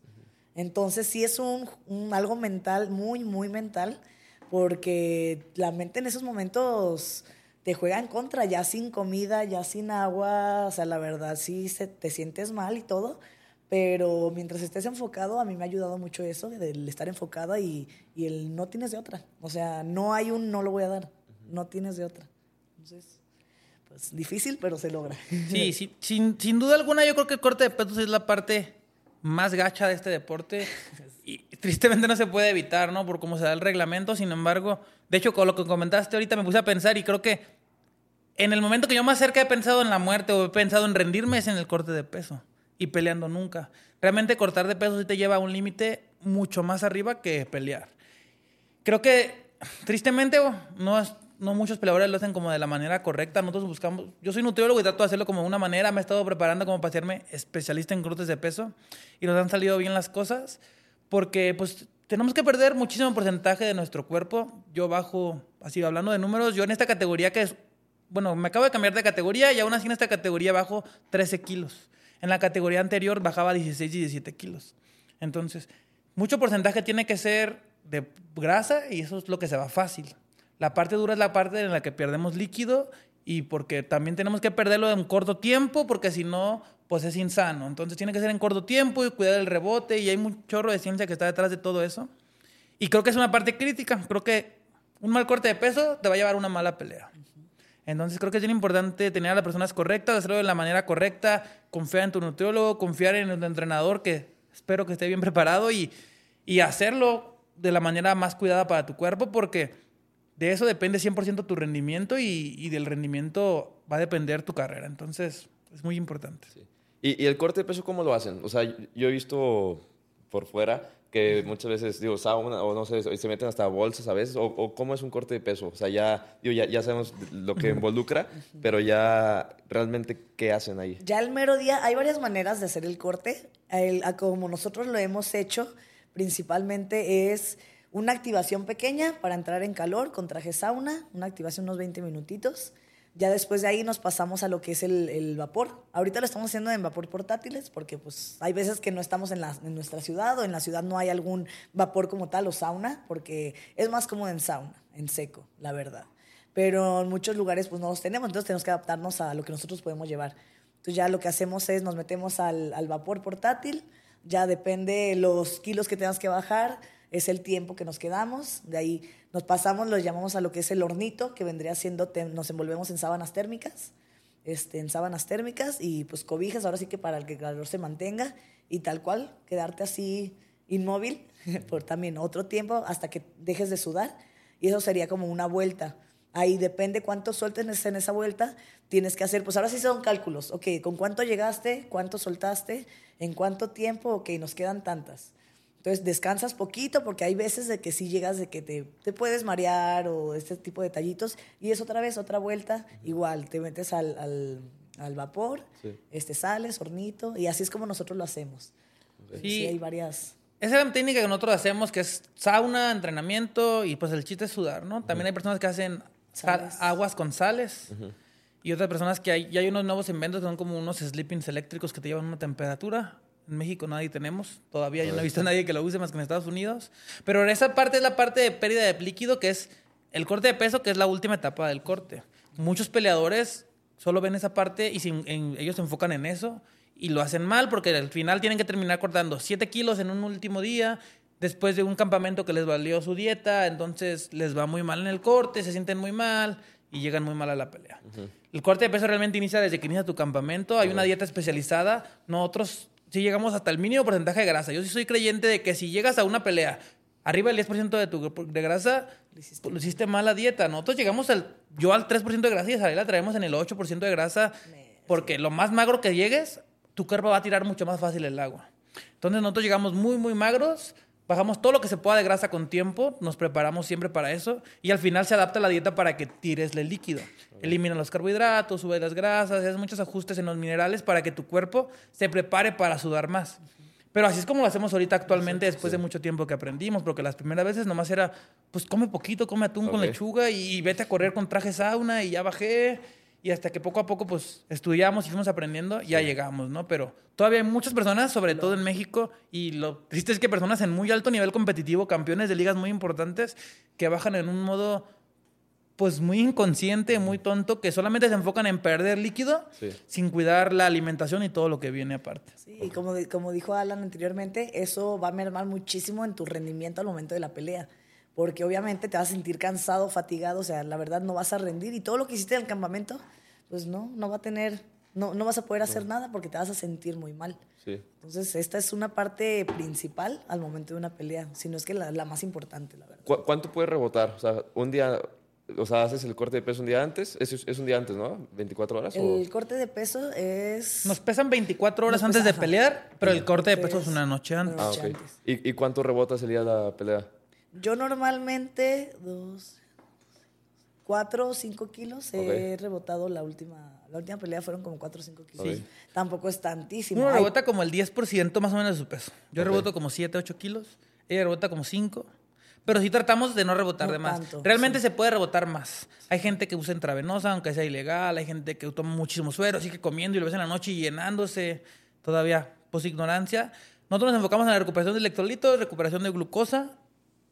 Entonces, sí es un, algo mental, muy, muy mental, porque la mente en esos momentos te juega en contra, ya sin comida, ya sin agua, o sea, la verdad sí se, te sientes mal y todo, pero mientras estés enfocado, a mí me ha ayudado mucho eso, el estar enfocada y, y, el no tienes de otra. O sea, no hay un no lo voy a dar, no tienes de otra. Entonces, pues difícil, pero se logra. Sí, sí sin, sin, duda alguna, yo creo que el corte de pesos es la parte más gacha de este deporte. Y tristemente no se puede evitar, ¿no? Por cómo se da el reglamento. Sin embargo, de hecho, con lo que comentaste ahorita me puse a pensar y creo que en el momento que yo más cerca he pensado en la muerte o he pensado en rendirme es en el corte de peso y peleando nunca. Realmente cortar de peso sí te lleva a un límite mucho más arriba que pelear. Creo que, tristemente, no, no muchos peleadores lo hacen como de la manera correcta. Nosotros buscamos. Yo soy nutriólogo y trato de hacerlo como de una manera. Me he estado preparando como para hacerme especialista en cortes de peso y nos han salido bien las cosas porque, pues, tenemos que perder muchísimo porcentaje de nuestro cuerpo. Yo bajo, así hablando de números, yo en esta categoría que es. Bueno, me acabo de cambiar de categoría y aún así en esta categoría bajo 13 kilos. En la categoría anterior bajaba 16 y 17 kilos. Entonces, mucho porcentaje tiene que ser de grasa y eso es lo que se va fácil. La parte dura es la parte en la que perdemos líquido y porque también tenemos que perderlo en corto tiempo porque si no, pues es insano. Entonces tiene que ser en corto tiempo y cuidar el rebote y hay un chorro de ciencia que está detrás de todo eso. Y creo que es una parte crítica. Creo que un mal corte de peso te va a llevar a una mala pelea. Entonces creo que es bien importante tener a las personas correctas, hacerlo de la manera correcta, confiar en tu nutriólogo, confiar en el entrenador que espero que esté bien preparado y, y hacerlo de la manera más cuidada para tu cuerpo porque de eso depende 100% tu rendimiento y, y, del rendimiento va a depender tu carrera. Entonces es muy importante. ¿Y, ¿Y, el corte de peso cómo lo hacen? O sea, yo he visto por fuera que muchas veces, digo, sauna, o no sé, se meten hasta bolsas a veces, o, o, cómo es un corte de peso. O sea, ya, digo, ya, ya sabemos lo que involucra, pero ya realmente, ¿qué hacen ahí? Ya el mero día, hay varias maneras de hacer el corte. El, como nosotros lo hemos hecho, principalmente es una activación pequeña para entrar en calor con traje sauna, una activación unos 20 minutitos. Ya después de ahí nos pasamos a lo que es el, el, vapor. Ahorita lo estamos haciendo en vapor portátiles porque pues hay veces que no estamos en, la, en, nuestra ciudad o en la ciudad no hay algún vapor como tal o sauna porque es más cómodo en sauna, en seco, la verdad. Pero en muchos lugares pues no los tenemos, entonces tenemos que adaptarnos a lo que nosotros podemos llevar. Entonces ya lo que hacemos es nos metemos al, al vapor portátil, ya depende los kilos que tengas que bajar, es el tiempo que nos quedamos. De ahí nos pasamos, lo llamamos a lo que es el hornito, que vendría siendo, nos envolvemos en sábanas térmicas, este, en sábanas térmicas y pues cobijas, ahora sí que para que el calor se mantenga y tal cual, quedarte así inmóvil por también otro tiempo hasta que dejes de sudar. Y eso sería como una vuelta. Ahí depende cuánto sueltes en esa vuelta, tienes que hacer, pues ahora sí son cálculos, ok, ¿con cuánto llegaste? ¿Cuánto soltaste? ¿En cuánto tiempo? Ok, nos quedan tantas. Entonces descansas poquito porque hay veces de que sí llegas de que te, te, puedes marear o este tipo de detallitos y es otra vez otra vuelta, igual te metes al, al, al vapor, sí. este, sales, hornito y así es como nosotros lo hacemos. Sí. sí, hay varias... Esa es la técnica que nosotros hacemos que es sauna, entrenamiento y pues el chiste es sudar, ¿no? También uh -huh. hay personas que hacen sal, aguas con sales. Uh -huh. Y otras personas que hay, ya hay unos nuevos inventos que son como unos sleepings eléctricos que te llevan una temperatura en México nadie tenemos. Todavía yo no he visto a nadie que lo use más que en Estados Unidos. Pero esa parte es la parte de pérdida de líquido, que es el corte de peso, que es la última etapa del corte. Muchos peleadores solo ven esa parte y sin, en, ellos se enfocan en eso y lo hacen mal porque al final tienen que terminar cortando 7 kilos en un último día después de un campamento que les valió su dieta, entonces les va muy mal en el corte, se sienten muy mal y llegan muy mal a la pelea. Uh -huh. El corte de peso realmente inicia desde que inicia tu campamento, hay uh -huh. una dieta especializada, nosotros si llegamos hasta el mínimo porcentaje de grasa. Yo sí soy creyente de que si llegas a una pelea arriba del 10% de tu de grasa, lo hiciste, lo hiciste mal la dieta. Nosotros llegamos al, yo al 3% de grasa y a la traemos en el 8% de grasa porque lo más magro que llegues, tu cuerpo va a tirar mucho más fácil el agua. Entonces nosotros llegamos muy, muy magros, bajamos todo lo que se pueda de grasa con tiempo, nos preparamos siempre para eso y al final se adapta la dieta para que tires el líquido. Elimina los carbohidratos, sube las grasas, haces muchos ajustes en los minerales para que tu cuerpo se prepare para sudar más. Pero así es como lo hacemos ahorita actualmente, después sí. de mucho tiempo que aprendimos, porque las primeras veces nomás era, pues come poquito, come atún okay. con lechuga y vete a correr con traje sauna y ya bajé. Y hasta que poco a poco, pues, estudiamos y fuimos aprendiendo, ya llegamos, ¿no? Pero todavía hay muchas personas, sobre todo en México, y lo triste es que personas en muy alto nivel competitivo, campeones de ligas muy importantes, que bajan en un modo pues muy inconsciente, muy tonto, que solamente se enfocan en perder líquido sí. sin cuidar la alimentación y todo lo que viene aparte. Sí, y como, como dijo Alan anteriormente, eso va a mermar muchísimo en tu rendimiento al momento de la pelea. Porque obviamente te vas a sentir cansado, fatigado, o sea, la verdad no vas a rendir y todo lo que hiciste en el campamento, pues no, no va a tener, no, no vas a poder hacer no. nada porque te vas a sentir muy mal. Sí. Entonces, esta es una parte principal al momento de una pelea, si no es que la, la más importante, la verdad. ¿Cu ¿Cuánto puede rebotar? O sea, un día o sea, haces el corte de peso un día antes. Es, es un día antes, ¿no? ¿24 horas? El o? corte de peso es. Nos pesan 24 horas antes de pelear, pero el corte de peso es una noche antes. Ah, ok. ¿Y, ¿Y, cuánto rebotas el día de la pelea? Yo normalmente, dos, cuatro o cinco kilos okay. he rebotado la última. La última pelea fueron como 4 o 5 kilos. Sí. Tampoco es tantísimo. Uno rebota como el 10% más o menos de su peso. Yo okay. reboto como 7, 8 kilos. Ella rebota como 5. Pero sí tratamos de no rebotar no de más. Tanto, Realmente sí. se puede rebotar más. Hay gente que usa intravenosa, aunque sea ilegal. Hay gente que toma muchísimo suero, sigue comiendo y lo ves en la noche y llenándose. Todavía, pues ignorancia. Nosotros nos enfocamos en la recuperación de electrolitos, recuperación de glucosa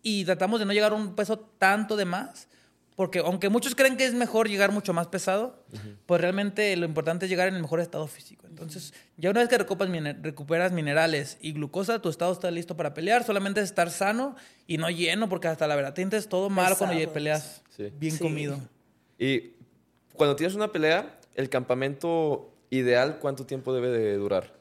y tratamos de no llegar a un peso tanto de más Porque aunque muchos creen que es mejor llegar mucho más pesado, pues realmente lo importante es llegar en el mejor estado físico. Entonces, ya una vez que recuperas, mine- recuperas minerales y glucosa, tu estado está listo para pelear. Solamente es estar sano y no lleno, porque hasta la verdad te sientes todo malo cuando ya peleas Sí. bien Sí. comido. Y cuando tienes una pelea, el campamento ideal, ¿cuánto tiempo debe de durar?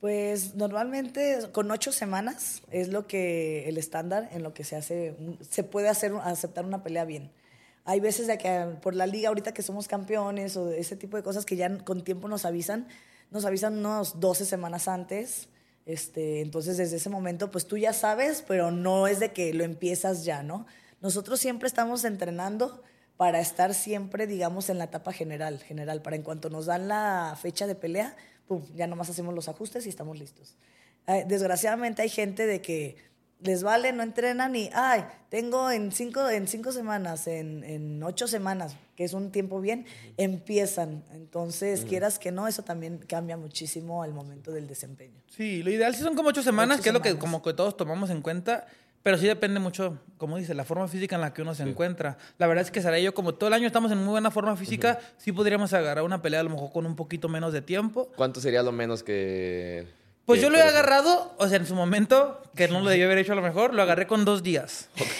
Pues normalmente con ocho semanas es lo que el estándar en lo que se hace, se puede hacer aceptar una pelea bien. Hay veces de que por la liga ahorita que somos campeones o ese tipo de cosas que ya con tiempo nos avisan, nos avisan unos 12 semanas antes. Este, entonces desde ese momento pues tú ya sabes, pero no es de que lo empiezas ya, ¿no? Nosotros siempre estamos entrenando para estar siempre, digamos, en la etapa general, general, para en cuanto nos dan la fecha de pelea, pum, ya nomás hacemos los ajustes y estamos listos. Eh, desgraciadamente hay gente de que les vale, no entrenan y, ay, tengo en cinco, en cinco semanas, en, en ocho semanas, que es un tiempo bien, empiezan. Entonces, quieras que no, eso también cambia muchísimo al momento del desempeño. Sí, lo ideal sí son como ocho semanas, Ocho que es lo que semanas. como que todos tomamos en cuenta, pero sí depende mucho, como dice, la forma física en la que uno se encuentra. La verdad es que Sara y yo, como todo el año estamos en muy buena forma física, sí podríamos agarrar una pelea a lo mejor con un poquito menos de tiempo. ¿Cuánto sería lo menos que...? Pues que yo lo he agarrado, o sea, en su momento, que no lo debía haber hecho a lo mejor, lo agarré con dos días.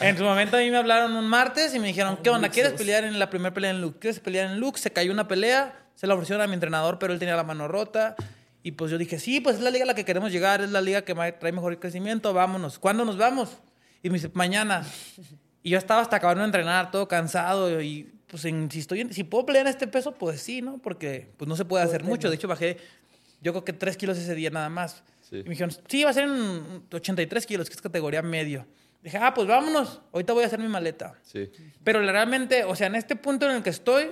en su momento a mí me hablaron un martes y me dijeron, ¿qué onda? ¿Quieres pelear en la primera pelea en Luke? ¿Quieres pelear en Luke? Se cayó una pelea, se la ofrecieron a mi entrenador, pero él tenía la mano rota. Y pues yo dije, sí, pues es la liga a la que queremos llegar, es la liga que trae mejor crecimiento, vámonos. ¿Cuándo nos vamos? Y me dice, mañana. Y yo estaba hasta acabando de entrenar, todo cansado y pues en- si, estoy en- si puedo pelear en este peso, pues sí, ¿no? Porque pues no se puede hacer mucho. De hecho, bajé yo creo que 3 kilos ese día nada más. Sí. Y me dijeron, sí, va a ser en 83 kilos, que es categoría medio. Dije, ah, pues vámonos, ahorita voy a hacer mi maleta. Sí. Pero realmente, o sea, en este punto en el que estoy,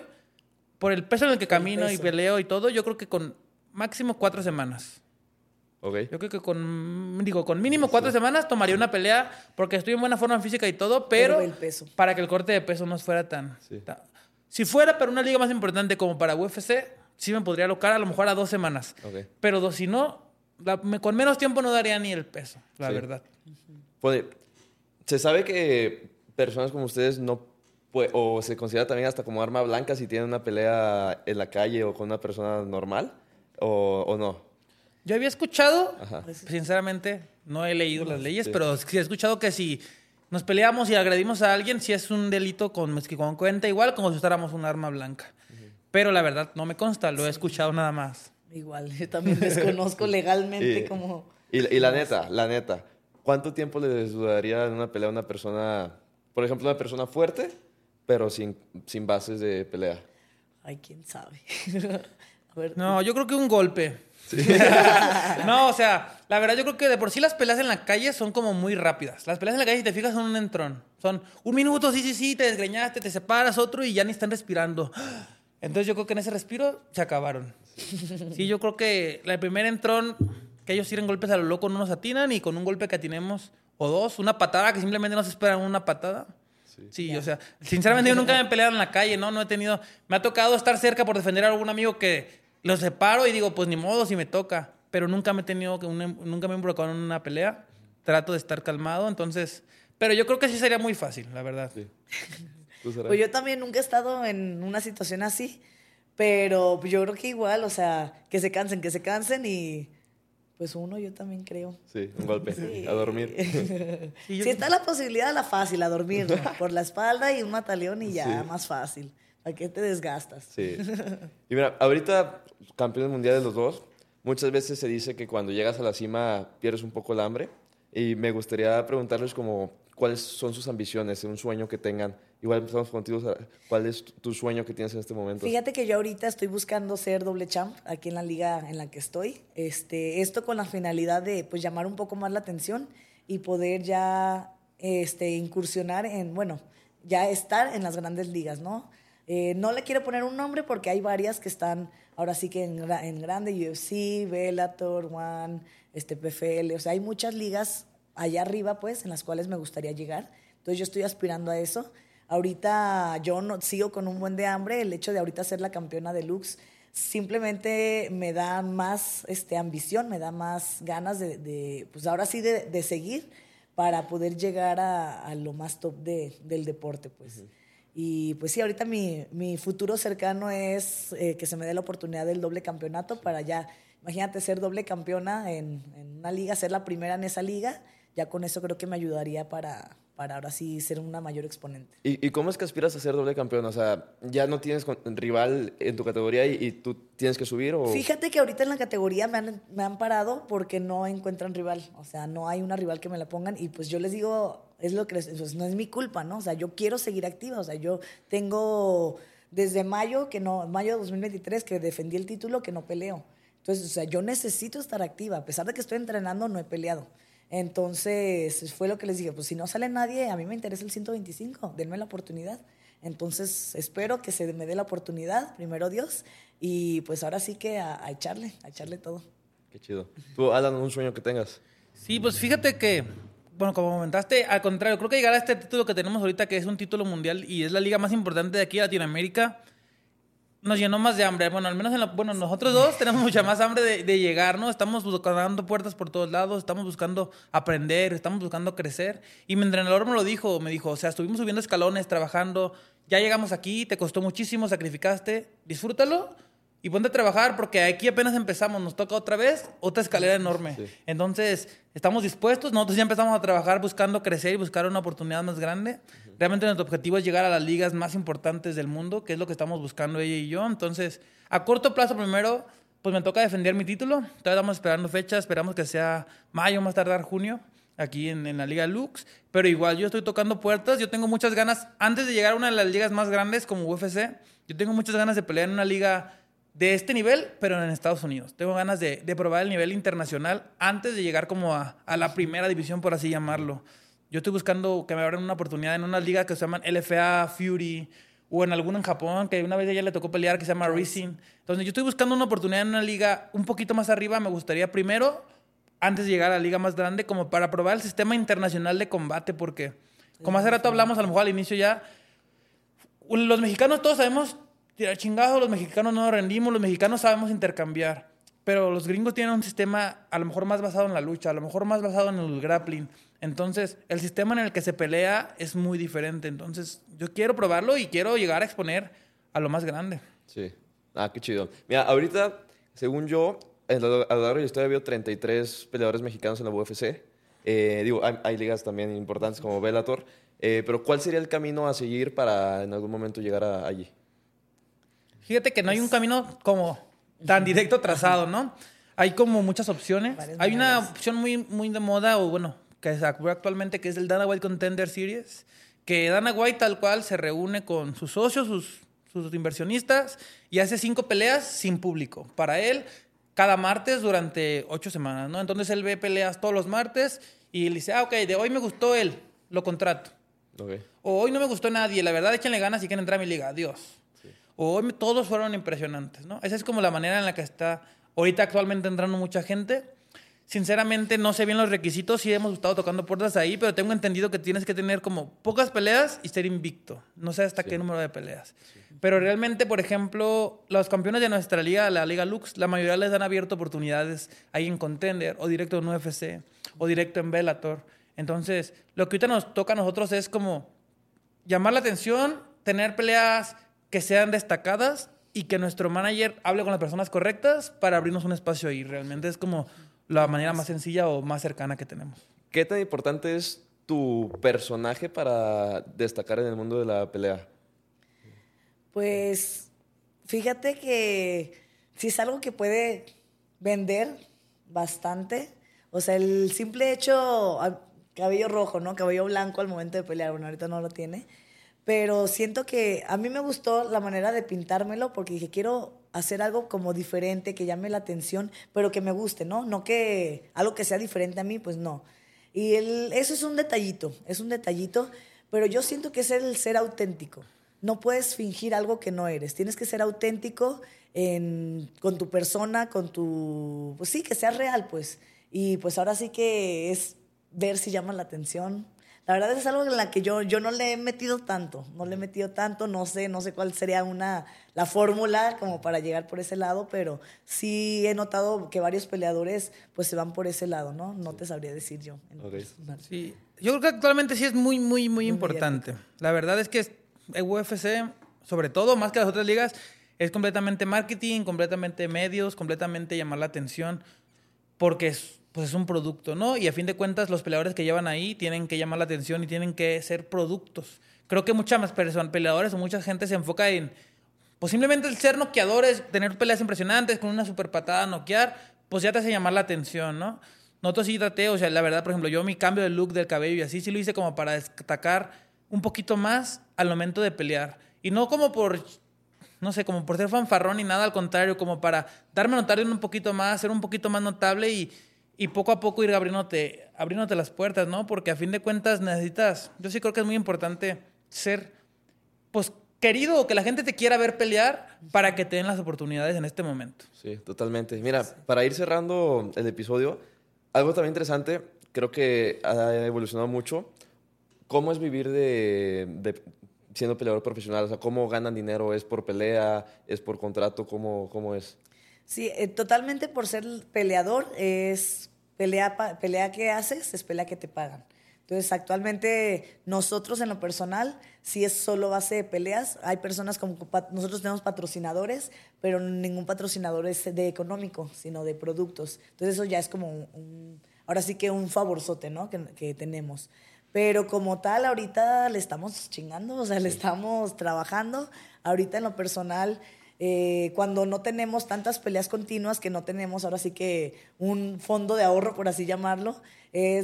por el peso en el que camino y peso. peleo y todo, yo creo que con máximo cuatro semanas. Ok. Yo creo que con, digo, con mínimo cuatro semanas tomaría una pelea porque estoy en buena forma física y todo, pero, Pero el peso. para que el corte de peso no fuera tan... Sí. tan- si fuera para una liga más importante como para UFC, sí me podría alocar a lo mejor a dos semanas. Ok. Pero si no, la- me- con menos tiempo no daría ni el peso, la Sí. verdad. Pues, se sabe que personas como ustedes no pue- o se considera también hasta como arma blanca si tienen una pelea en la calle o con una persona normal o, o no. Yo había escuchado, Ajá. sinceramente, no he leído las leyes, Sí. pero sí he escuchado que si nos peleamos y agredimos a alguien, sí es un delito con, con cuenta igual como si usáramos un arma blanca. Pero la verdad no me consta, lo he escuchado nada más. Igual, yo también desconozco legalmente Y- como... Y, y la neta, la neta, ¿cuánto tiempo le dudaría en una pelea a una persona, por ejemplo, una persona fuerte, pero sin, sin bases de pelea? Ay, quién sabe. No, yo creo que un golpe. no, o sea, la verdad yo creo que de por sí las peleas en la calle son como muy rápidas. Las peleas en la calle, si te fijas, son un entrón. Son un minuto, sí, sí, sí, te desgreñaste, te separas, otro y ya ni están respirando. Entonces yo creo que en ese respiro se acabaron. Sí, yo creo que el primer entrón, que ellos tiren golpes a lo loco, no nos atinan y con un golpe que atinemos, o dos, una patada que simplemente no se esperan una patada. Sí, o sea, sinceramente yo nunca me he peleado en la calle, ¿no? No he tenido, me ha tocado estar cerca por defender a algún amigo que lo separo y digo, pues ni modo si me toca, pero nunca me he tenido, que una- nunca me he involucrado en una pelea, trato de estar calmado, entonces, pero yo creo que sí sería muy fácil, la verdad. Sí. Pues yo también nunca he estado en una situación así, pero yo creo que igual, o sea, que se cansen, que se cansen y pues uno yo también creo. Sí, un golpe, Sí. a dormir. Sí, si está la posibilidad, la fácil, a dormir, ¿no? por la espalda y un mataleón y ya, Sí. más fácil. ¿Para qué te desgastas? Sí. Y mira, ahorita, campeones mundiales los dos, muchas veces se dice que cuando llegas a la cima pierdes un poco el hambre. Y me gustaría preguntarles como cuáles son sus ambiciones, un sueño que tengan. Igual empezamos contigo. ¿cuál es tu- tu sueño que tienes en este momento? Fíjate que yo ahorita estoy buscando ser doble champ aquí en la liga en la que estoy. Este, esto con la finalidad de pues llamar un poco más la atención y poder ya este, incursionar en, bueno, ya estar en las grandes ligas, ¿no? Eh, no le quiero poner un nombre porque hay varias que están ahora sí que en, en grande, UFC, Bellator, One, este, PFL, o sea, hay muchas ligas allá arriba, pues, en las cuales me gustaría llegar. Entonces yo estoy aspirando a eso. Ahorita yo no, sigo con un buen de hambre. El hecho de ahorita ser la campeona de Lux simplemente me da más este, ambición, me da más ganas de, pues ahora sí, de, de seguir. para poder llegar a, a lo más top de, del deporte, pues. Y pues sí, ahorita mi, mi futuro cercano es eh, que se me dé la oportunidad del doble campeonato para ya, imagínate ser doble campeona en, en una liga, ser la primera en esa liga, ya con eso creo que me ayudaría para, para ahora sí ser una mayor exponente. ¿Y, y cómo es que aspiras a ser doble campeón? O sea, ¿ya no tienes rival en tu categoría y, y tú tienes que subir? O... Fíjate que ahorita en la categoría me han, me han parado porque no encuentran rival. O sea, no hay una rival que me la pongan. Y pues yo les digo, es lo que les- pues no es mi culpa, ¿no? O sea, yo quiero seguir activa. O sea, yo tengo desde mayo, que no, mayo de 2023, que defendí el título, que no peleo. Entonces, o sea, yo necesito estar activa. A pesar de que estoy entrenando, no he peleado. Entonces, fue lo que les dije, pues si no sale nadie, a mí me interesa el 125, denme la oportunidad. Entonces, espero que se me dé la oportunidad, primero Dios, y pues ahora sí que a, a echarle, a echarle todo. Qué chido. Tú, Alan, un sueño que tengas. Sí, pues fíjate que, bueno, como comentaste, al contrario, creo que llegar a este título que tenemos ahorita, que es un título mundial y es la liga más importante de aquí de Latinoamérica, nos llenó más de hambre. Bueno, al menos en la- bueno, nosotros dos tenemos mucha más hambre de, de llegar, ¿no? Estamos buscando puertas por todos lados, estamos buscando aprender, estamos buscando crecer. Y mi entrenador me lo dijo, me dijo, o sea, estuvimos subiendo escalones, trabajando, ya llegamos aquí, te costó muchísimo, sacrificaste, disfrútalo y ponte a trabajar porque aquí apenas empezamos, nos toca otra vez otra escalera enorme. Sí. Entonces, estamos dispuestos, nosotros ya empezamos a trabajar buscando crecer y buscar una oportunidad más grande. Realmente nuestro objetivo es llegar a las ligas más importantes del mundo, que es lo que estamos buscando ella y yo. Entonces, a corto plazo primero, pues me toca defender mi título. Todavía estamos esperando fecha, esperamos que sea mayo, más tardar junio, aquí en, en la Liga Lux. Pero igual yo estoy tocando puertas, yo tengo muchas ganas, antes de llegar a una de las ligas más grandes como UFC, yo tengo muchas ganas de pelear en una liga de este nivel, pero en Estados Unidos. Tengo ganas de, de probar el nivel internacional antes de llegar como a, a la primera división, por así llamarlo. Yo estoy buscando que me abran una oportunidad en una liga que se llaman LFA, Fury, o en alguna en Japón, que una vez ella le tocó pelear, que se llama Rising. Entonces yo estoy buscando una oportunidad en una liga un poquito más arriba. Me gustaría primero, antes de llegar a la liga más grande, como para probar el sistema internacional de combate, porque como hace rato hablamos, a lo mejor al inicio ya, los mexicanos todos sabemos tirar chingado, los mexicanos no nos rendimos, los mexicanos sabemos intercambiar. Pero los gringos tienen un sistema a lo mejor más basado en la lucha, a lo mejor más basado en el grappling. Entonces, el sistema en el que se pelea es muy diferente. Entonces, yo quiero probarlo y quiero llegar a exponer a lo más grande. Sí. Ah, qué chido. Mira, ahorita, según yo, a lo largo de la historia veo 33 peleadores mexicanos en la UFC. Eh, digo, hay, hay ligas también importantes como Bellator. Eh, pero ¿cuál sería el camino a seguir para en algún momento llegar a- allí? Fíjate que no hay un camino como tan directo trazado, ¿no? Hay como muchas opciones. Varias Hay una opción muy, muy de moda, o bueno, que se acuerda actualmente, que es el Dana White Contender Series. Que Dana White tal cual se reúne con sus socios, sus, sus inversionistas, y hace cinco peleas sin público. Para él, cada martes durante ocho semanas, ¿no? Entonces él ve peleas todos los martes y le dice, ah, ok, de hoy me gustó él, lo contrato. Ok. O hoy no me gustó nadie, la verdad échenle ganas y quieren entrar a mi liga, adiós. O todos fueron impresionantes, ¿no? Esa es como la manera en la que está ahorita actualmente entrando mucha gente. Sinceramente no sé bien los requisitos, sí hemos estado tocando puertas ahí, pero tengo entendido que tienes que tener como pocas peleas y ser invicto. No sé hasta Sí. qué número de peleas. Pero realmente, por ejemplo, los campeones de nuestra liga, la Liga Lux, la mayoría les han abierto oportunidades ahí en Contender o directo en UFC o directo en Bellator. Entonces, lo que ahorita nos toca a nosotros es como llamar la atención, tener peleas que sean destacadas y que nuestro manager hable con las personas correctas para abrirnos un espacio ahí. Realmente es como la manera más sencilla o más cercana que tenemos. ¿Qué tan importante es tu personaje para destacar en el mundo de la pelea? Pues fíjate que si es algo que puede vender bastante, o sea, el simple hecho, ah, cabello rojo, ¿no? Cabello blanco al momento de pelear, bueno, ahorita no lo tiene, pero siento que a mí me gustó la manera de pintármelo porque dije, quiero hacer algo como diferente, que llame la atención, pero que me guste, ¿no? No que algo que sea diferente a mí, pues no. Y eso es un detallito, es un detallito, pero yo siento que es el ser auténtico. No puedes fingir algo que no eres. Tienes que ser auténtico en- con tu persona, con tu... Pues sí, que seas real, pues. Y pues ahora sí que es ver si llama la atención. La verdad es algo en la que yo, yo no le he metido tanto, no le he metido tanto, no sé, no sé cuál sería una, la fórmula como para llegar por ese lado, pero sí he notado que varios peleadores pues se van por ese lado, ¿no? No te sabría decir yo. en lo Ok. personal. Sí, Yo creo que actualmente sí es muy, muy, muy importante. La verdad es que el UFC, sobre todo, más que las otras ligas, es completamente marketing, completamente medios, completamente llamar la atención, porque es, pues es un producto, ¿no? Y a fin de cuentas, los peleadores que llevan ahí tienen que llamar la atención y tienen que ser productos. Creo que muchas más personas, peleadores o mucha gente se enfoca en, pues simplemente el ser noqueadores, tener peleas impresionantes, con una super patada noquear, pues ya te hace llamar la atención, ¿no? Nosotros sí traté, o sea, la verdad, por ejemplo, yo mi cambio de look del cabello y así sí lo hice como para destacar un poquito más al momento de pelear. Y no como por, no sé, como por ser fanfarrón ni nada, al contrario, como para darme a notar un poquito más, ser un poquito más notable y, y poco a poco ir abriéndote, abriéndote las puertas, ¿no? Porque a fin de cuentas necesitas, yo sí creo que es muy importante ser, pues, querido que la gente te quiera ver pelear para que te den las oportunidades en este momento. Sí, totalmente. Mira, para ir cerrando el episodio, algo también interesante, creo que ha evolucionado mucho. ¿Cómo es vivir de, siendo peleador profesional? O sea, ¿cómo ganan dinero? ¿Es por pelea? ¿Es por contrato? ¿Cómo, cómo es? Sí, eh, totalmente por ser peleador es pelea, pelea que haces, es pelea que te pagan. Entonces, actualmente nosotros en lo personal, si es solo base de peleas, hay personas como nosotros tenemos patrocinadores, pero ningún patrocinador es de económico, sino de productos. Entonces, eso ya es como un, ahora sí que un favorzote, ¿no? Que, que tenemos. Pero como tal, ahorita le estamos chingando, o sea, le estamos trabajando. Ahorita en lo personal, eh, cuando no tenemos tantas peleas continuas, que no tenemos ahora sí que un fondo de ahorro, por así llamarlo,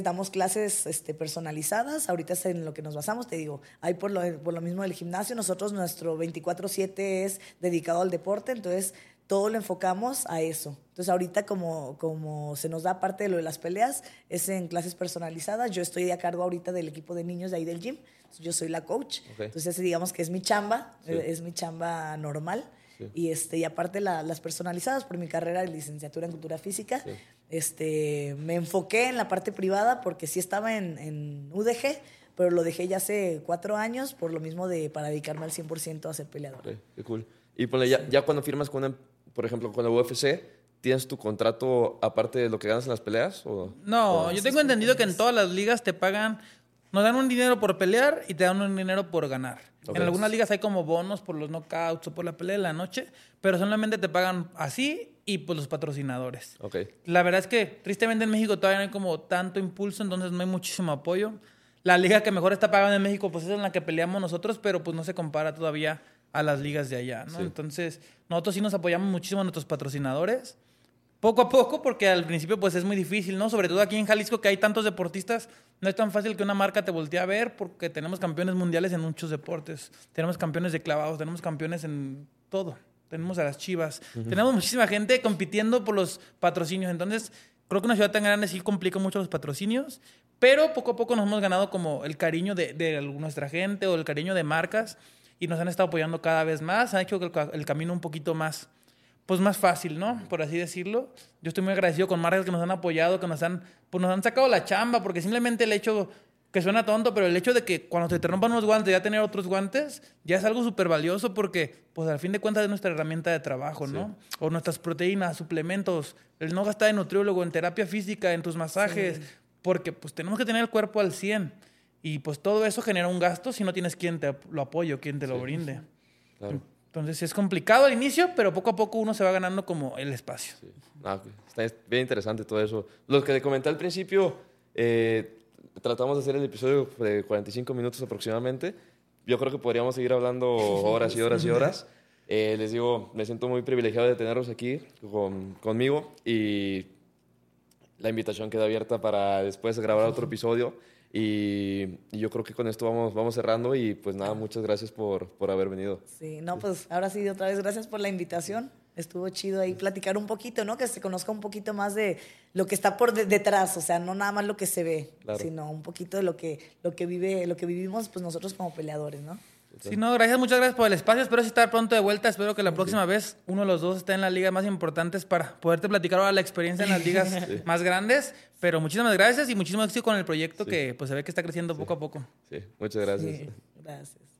damos clases este, personalizadas. Ahorita es en lo que nos basamos, te digo, hay por lo, por lo mismo del gimnasio, nosotros nuestro 24/7 es dedicado al deporte, entonces todo lo enfocamos a eso. Entonces ahorita como, como se nos da parte de lo de las peleas, es en clases personalizadas. Yo estoy a cargo ahorita del equipo de niños de ahí del gym. Yo soy la coach. Entonces digamos que es mi chamba, es mi chamba normal. Y, este, y aparte las personalizadas por mi carrera de licenciatura en cultura física, este, me enfoqué en la parte privada porque sí estaba en, en UDG, pero lo dejé ya hace cuatro años por lo mismo de para dedicarme al 100% a ser peleador. qué cool. Y ya, ya, cuando firmas con, una, por ejemplo, con la UFC, ¿tienes tu contrato aparte de lo que ganas en las peleas? O, no, yo tengo entendido que en todas las ligas te pagan nos dan un dinero por pelear y te dan un dinero por ganar. En algunas ligas hay como bonos por los knockouts o por la pelea de la noche, pero solamente te pagan así y por los patrocinadores. Okay. La verdad es que tristemente en México todavía no hay como tanto impulso, entonces no hay muchísimo apoyo. La liga que mejor está pagando en México pues es en la que peleamos nosotros, pero pues no se compara todavía a las ligas de allá, ¿no? Entonces, nosotros sí nos apoyamos muchísimo a nuestros patrocinadores poco a poco, porque al principio pues es muy difícil, ¿no? Sobre todo aquí en Jalisco que hay tantos deportistas, no es tan fácil que una marca te voltee a ver porque tenemos campeones mundiales en muchos deportes, tenemos campeones de clavados, tenemos campeones en todo, tenemos a las chivas, tenemos muchísima gente compitiendo por los patrocinios, entonces creo que una ciudad tan grande sí complica mucho los patrocinios, pero poco a poco nos hemos ganado como el cariño de, de nuestra gente o el cariño de marcas y nos han estado apoyando cada vez más, han hecho el, el camino un poquito más pues más fácil, ¿no? Por así decirlo. Yo estoy muy agradecido con marcas que nos han apoyado, que nos han, pues nos han sacado la chamba, porque simplemente el hecho, que suena tonto, pero el hecho de que cuando se te rompan unos guantes, ya tener otros guantes, ya es algo súper valioso porque, pues al fin de cuentas es nuestra herramienta de trabajo, ¿no? O nuestras proteínas, suplementos, el no gastar en nutriólogo, en terapia física, en tus masajes, porque pues tenemos que tener el cuerpo al 100. Y pues todo eso genera un gasto si no tienes quien te lo apoye quien te lo brinde. Claro. Entonces es complicado al inicio, pero poco a poco uno se va ganando como el espacio. Ah, está bien interesante todo eso. Los que le comenté al principio, eh, tratamos de hacer el episodio de 45 minutos aproximadamente. Yo creo que podríamos seguir hablando horas y horas y horas. Eh, les digo, me siento muy privilegiado de tenerlos aquí conmigo y la invitación queda abierta para después grabar otro episodio. Y, yo creo que con esto vamos, vamos cerrando y pues nada, muchas gracias por, por haber venido. Sí, no, pues ahora sí, otra vez gracias por la invitación. Estuvo chido ahí platicar un poquito, ¿no? Que se conozca un poquito más de lo que está por detrás, o sea, no nada más lo que se ve, sino un poquito de lo que, lo que vive, lo que vivimos pues nosotros como peleadores, ¿no? Sí, no, gracias, muchas gracias por el espacio. Espero estar pronto de vuelta. Espero que la próxima vez uno de los dos esté en las ligas más importantes para poderte platicar ahora la experiencia en las ligas más grandes. Pero muchísimas gracias y muchísimas éxito con el proyecto que pues se ve que está creciendo poco a poco. Sí, muchas gracias. gracias.